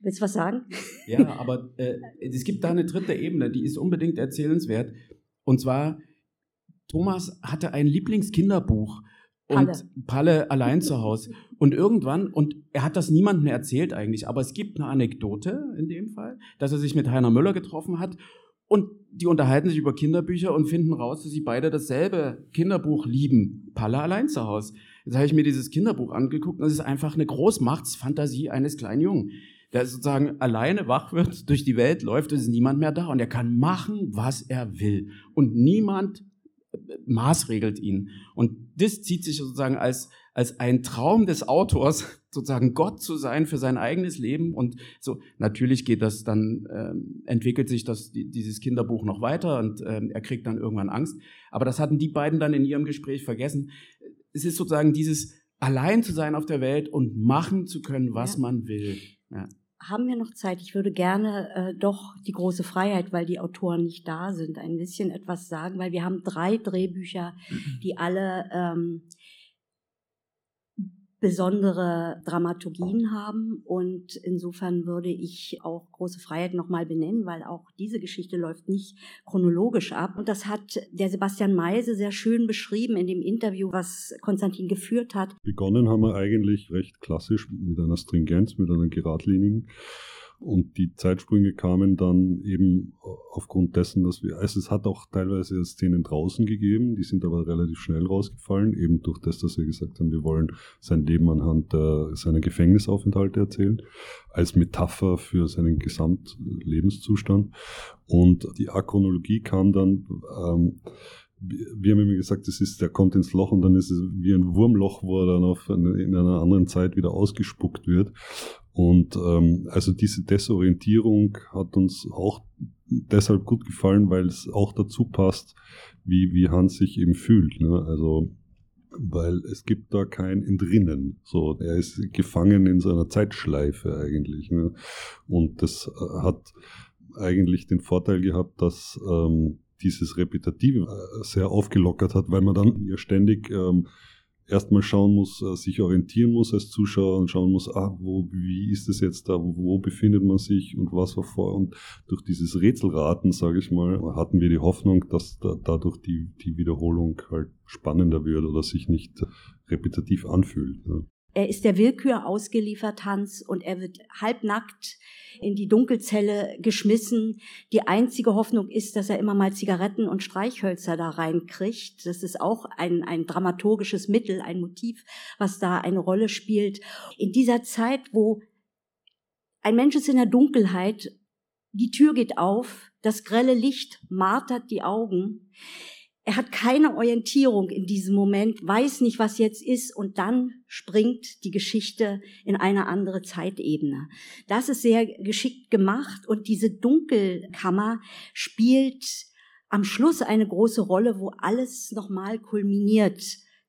willst du was sagen? Ja, aber äh, es gibt da eine dritte Ebene, die ist unbedingt erzählenswert. Und zwar, Thomas hatte ein Lieblingskinderbuch und Palle. Palle allein zu Hause. Und irgendwann, und er hat das niemandem erzählt eigentlich, aber es gibt eine Anekdote in dem Fall, dass er sich mit Heiner Müller getroffen hat und die unterhalten sich über Kinderbücher und finden raus, dass sie beide dasselbe Kinderbuch lieben. Palle allein zu Hause. Jetzt habe ich mir dieses Kinderbuch angeguckt und es ist einfach eine Großmachtsfantasie eines kleinen Jungen, der sozusagen alleine wach wird, durch die Welt läuft, es ist niemand mehr da und er kann machen, was er will. Und niemand äh, maßregelt ihn. Und das zieht sich sozusagen als, als ein Traum des Autors sozusagen Gott zu sein für sein eigenes Leben und so natürlich geht das dann ähm, entwickelt sich das dieses Kinderbuch noch weiter und ähm, er kriegt dann irgendwann Angst aber das hatten die beiden dann in ihrem Gespräch vergessen es ist sozusagen dieses allein zu sein auf der Welt und machen zu können was ja. man will ja. Haben wir noch Zeit? Ich würde gerne äh, doch die große Freiheit, weil die Autoren nicht da sind, ein bisschen etwas sagen, weil wir haben drei Drehbücher, mhm. die alle ähm, besondere Dramaturgien haben. Und insofern würde ich auch große Freiheit nochmal benennen, weil auch diese Geschichte läuft nicht chronologisch ab. Und das hat der Sebastian Meise sehr schön beschrieben in dem Interview, was Konstantin geführt hat. Begonnen haben wir eigentlich recht klassisch mit einer Stringenz, mit einer geradlinigen und die Zeitsprünge kamen dann eben aufgrund dessen, dass wir, also es hat auch teilweise Szenen draußen gegeben, die sind aber relativ schnell rausgefallen, eben durch das, dass wir gesagt haben, wir wollen sein Leben anhand äh, seiner Gefängnisaufenthalte erzählen, als Metapher für seinen Gesamtlebenszustand. Und die Achronologie kam dann, ähm, wir haben immer gesagt, das ist, der kommt ins Loch und dann ist es wie ein Wurmloch, wo er dann auf eine, in einer anderen Zeit wieder ausgespuckt wird. Und ähm, also diese Desorientierung hat uns auch deshalb gut gefallen, weil es auch dazu passt, wie, wie Hans sich eben fühlt. Ne? Also weil es gibt da kein Entrinnen. So, er ist gefangen in seiner Zeitschleife eigentlich. Ne? Und das äh, hat eigentlich den Vorteil gehabt, dass ähm, dieses Repetitive äh, sehr aufgelockert hat, weil man dann ja ständig ähm, erstmal schauen muss, äh, sich orientieren muss als Zuschauer und schauen muss, ah, wo, wie ist es jetzt da, wo befindet man sich und was war vor. Und durch dieses Rätselraten, sage ich mal, hatten wir die Hoffnung, dass da, dadurch die, die Wiederholung halt spannender wird oder sich nicht repetitiv anfühlt. Ne? Er ist der Willkür ausgeliefert, Hans, und er wird halbnackt in die Dunkelzelle geschmissen. Die einzige Hoffnung ist, dass er immer mal Zigaretten und Streichhölzer da reinkriegt. Das ist auch ein, ein dramaturgisches Mittel, ein Motiv, was da eine Rolle spielt. In dieser Zeit, wo ein Mensch ist in der Dunkelheit, die Tür geht auf, das grelle Licht martert die Augen. Er hat keine Orientierung in diesem Moment, weiß nicht, was jetzt ist und dann springt die Geschichte in eine andere Zeitebene. Das ist sehr geschickt gemacht und diese Dunkelkammer spielt am Schluss eine große Rolle, wo alles nochmal kulminiert.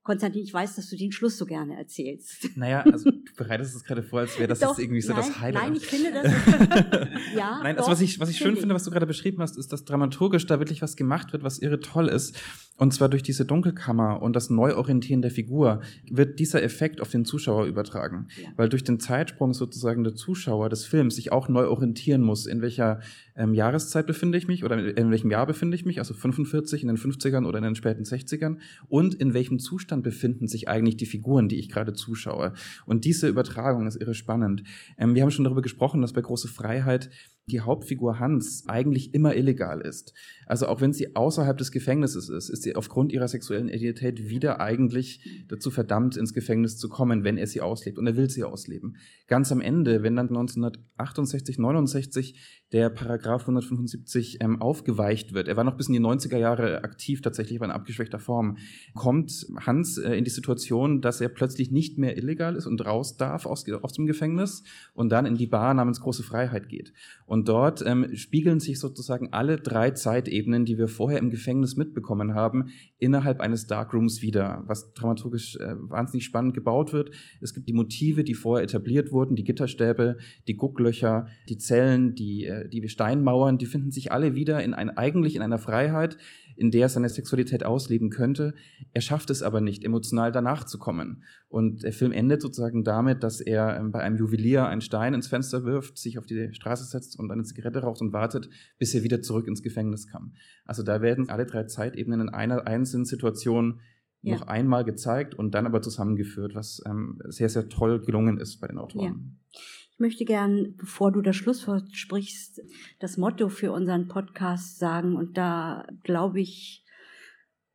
Konstantin, ich weiß, dass du den Schluss so gerne erzählst. Naja, also du bereitest es gerade vor, als wäre das Doch, jetzt irgendwie so nein, das Highlight. Nein, ich finde das. ja. Nein, also was ich, was ich schön finde, was du gerade beschrieben hast, ist, dass dramaturgisch da wirklich was gemacht wird, was irre toll ist. Und zwar durch diese Dunkelkammer und das Neuorientieren der Figur wird dieser Effekt auf den Zuschauer übertragen. Ja. Weil durch den Zeitsprung sozusagen der Zuschauer des Films sich auch neu orientieren muss, in welcher ähm, Jahreszeit befinde ich mich oder in, in welchem Jahr befinde ich mich, also 45 in den 50ern oder in den späten 60ern und in welchem Zustand befinden sich eigentlich die Figuren, die ich gerade zuschaue. Und diese Übertragung ist irre spannend. Ähm, wir haben schon darüber gesprochen, dass bei Große Freiheit die Hauptfigur Hans eigentlich immer illegal ist. Also auch wenn sie außerhalb des Gefängnisses ist, ist sie aufgrund ihrer sexuellen Identität wieder eigentlich dazu verdammt, ins Gefängnis zu kommen, wenn er sie auslebt. Und er will sie ausleben. Ganz am Ende, wenn dann 1968, 69 der Paragraph 175 ähm, aufgeweicht wird, er war noch bis in die 90er Jahre aktiv, tatsächlich aber in abgeschwächter Form, kommt Hans äh, in die Situation, dass er plötzlich nicht mehr illegal ist und raus darf aus, aus dem Gefängnis und dann in die Bar namens Große Freiheit geht. Und dort ähm, spiegeln sich sozusagen alle drei Zeitebenen, die wir vorher im Gefängnis mitbekommen haben, innerhalb eines Darkrooms wieder, was dramaturgisch äh, wahnsinnig spannend gebaut wird. Es gibt die Motive, die vorher etabliert wurden, die Gitterstäbe, die Gucklöcher, die Zellen, die, äh, die Steinmauern, die finden sich alle wieder in ein, eigentlich in einer Freiheit, in der er seine Sexualität ausleben könnte. Er schafft es aber nicht, emotional danach zu kommen. Und der Film endet sozusagen damit, dass er ähm, bei einem Juwelier einen Stein ins Fenster wirft, sich auf die Straße setzt und eine Zigarette raucht und wartet, bis er wieder zurück ins Gefängnis kam. Also da werden alle drei Zeitebenen in einer einzelnen Situation ja. noch einmal gezeigt und dann aber zusammengeführt, was ähm, sehr, sehr toll gelungen ist bei den Autoren. Ja. Ich möchte gern, bevor du das Schlusswort sprichst, das Motto für unseren Podcast sagen. Und da glaube ich,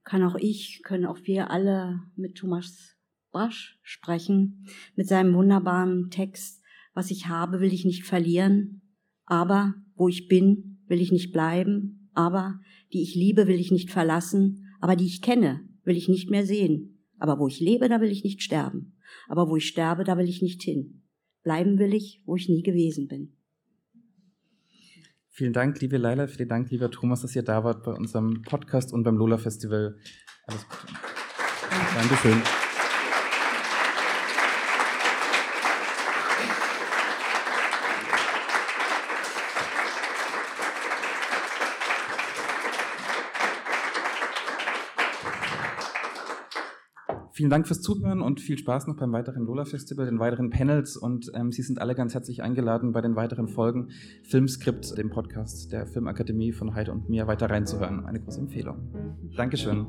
kann auch ich, können auch wir alle mit Thomas Brasch sprechen, mit seinem wunderbaren Text. Was ich habe, will ich nicht verlieren. Aber wo ich bin, will ich nicht bleiben. Aber die ich liebe, will ich nicht verlassen. Aber die ich kenne, will ich nicht mehr sehen. Aber wo ich lebe, da will ich nicht sterben. Aber wo ich sterbe, da will ich nicht hin. Bleiben will ich, wo ich nie gewesen bin. Vielen Dank, liebe Leila, vielen Dank, lieber Thomas, dass ihr da wart bei unserem Podcast und beim Lola Festival. Alles Gute. Dankeschön. Vielen Dank fürs Zuhören und viel Spaß noch beim weiteren Lola Festival, den weiteren Panels und ähm, Sie sind alle ganz herzlich eingeladen, bei den weiteren Folgen Filmskript, dem Podcast der Filmakademie von Heide und mir weiter reinzuhören. Eine große Empfehlung. Dankeschön.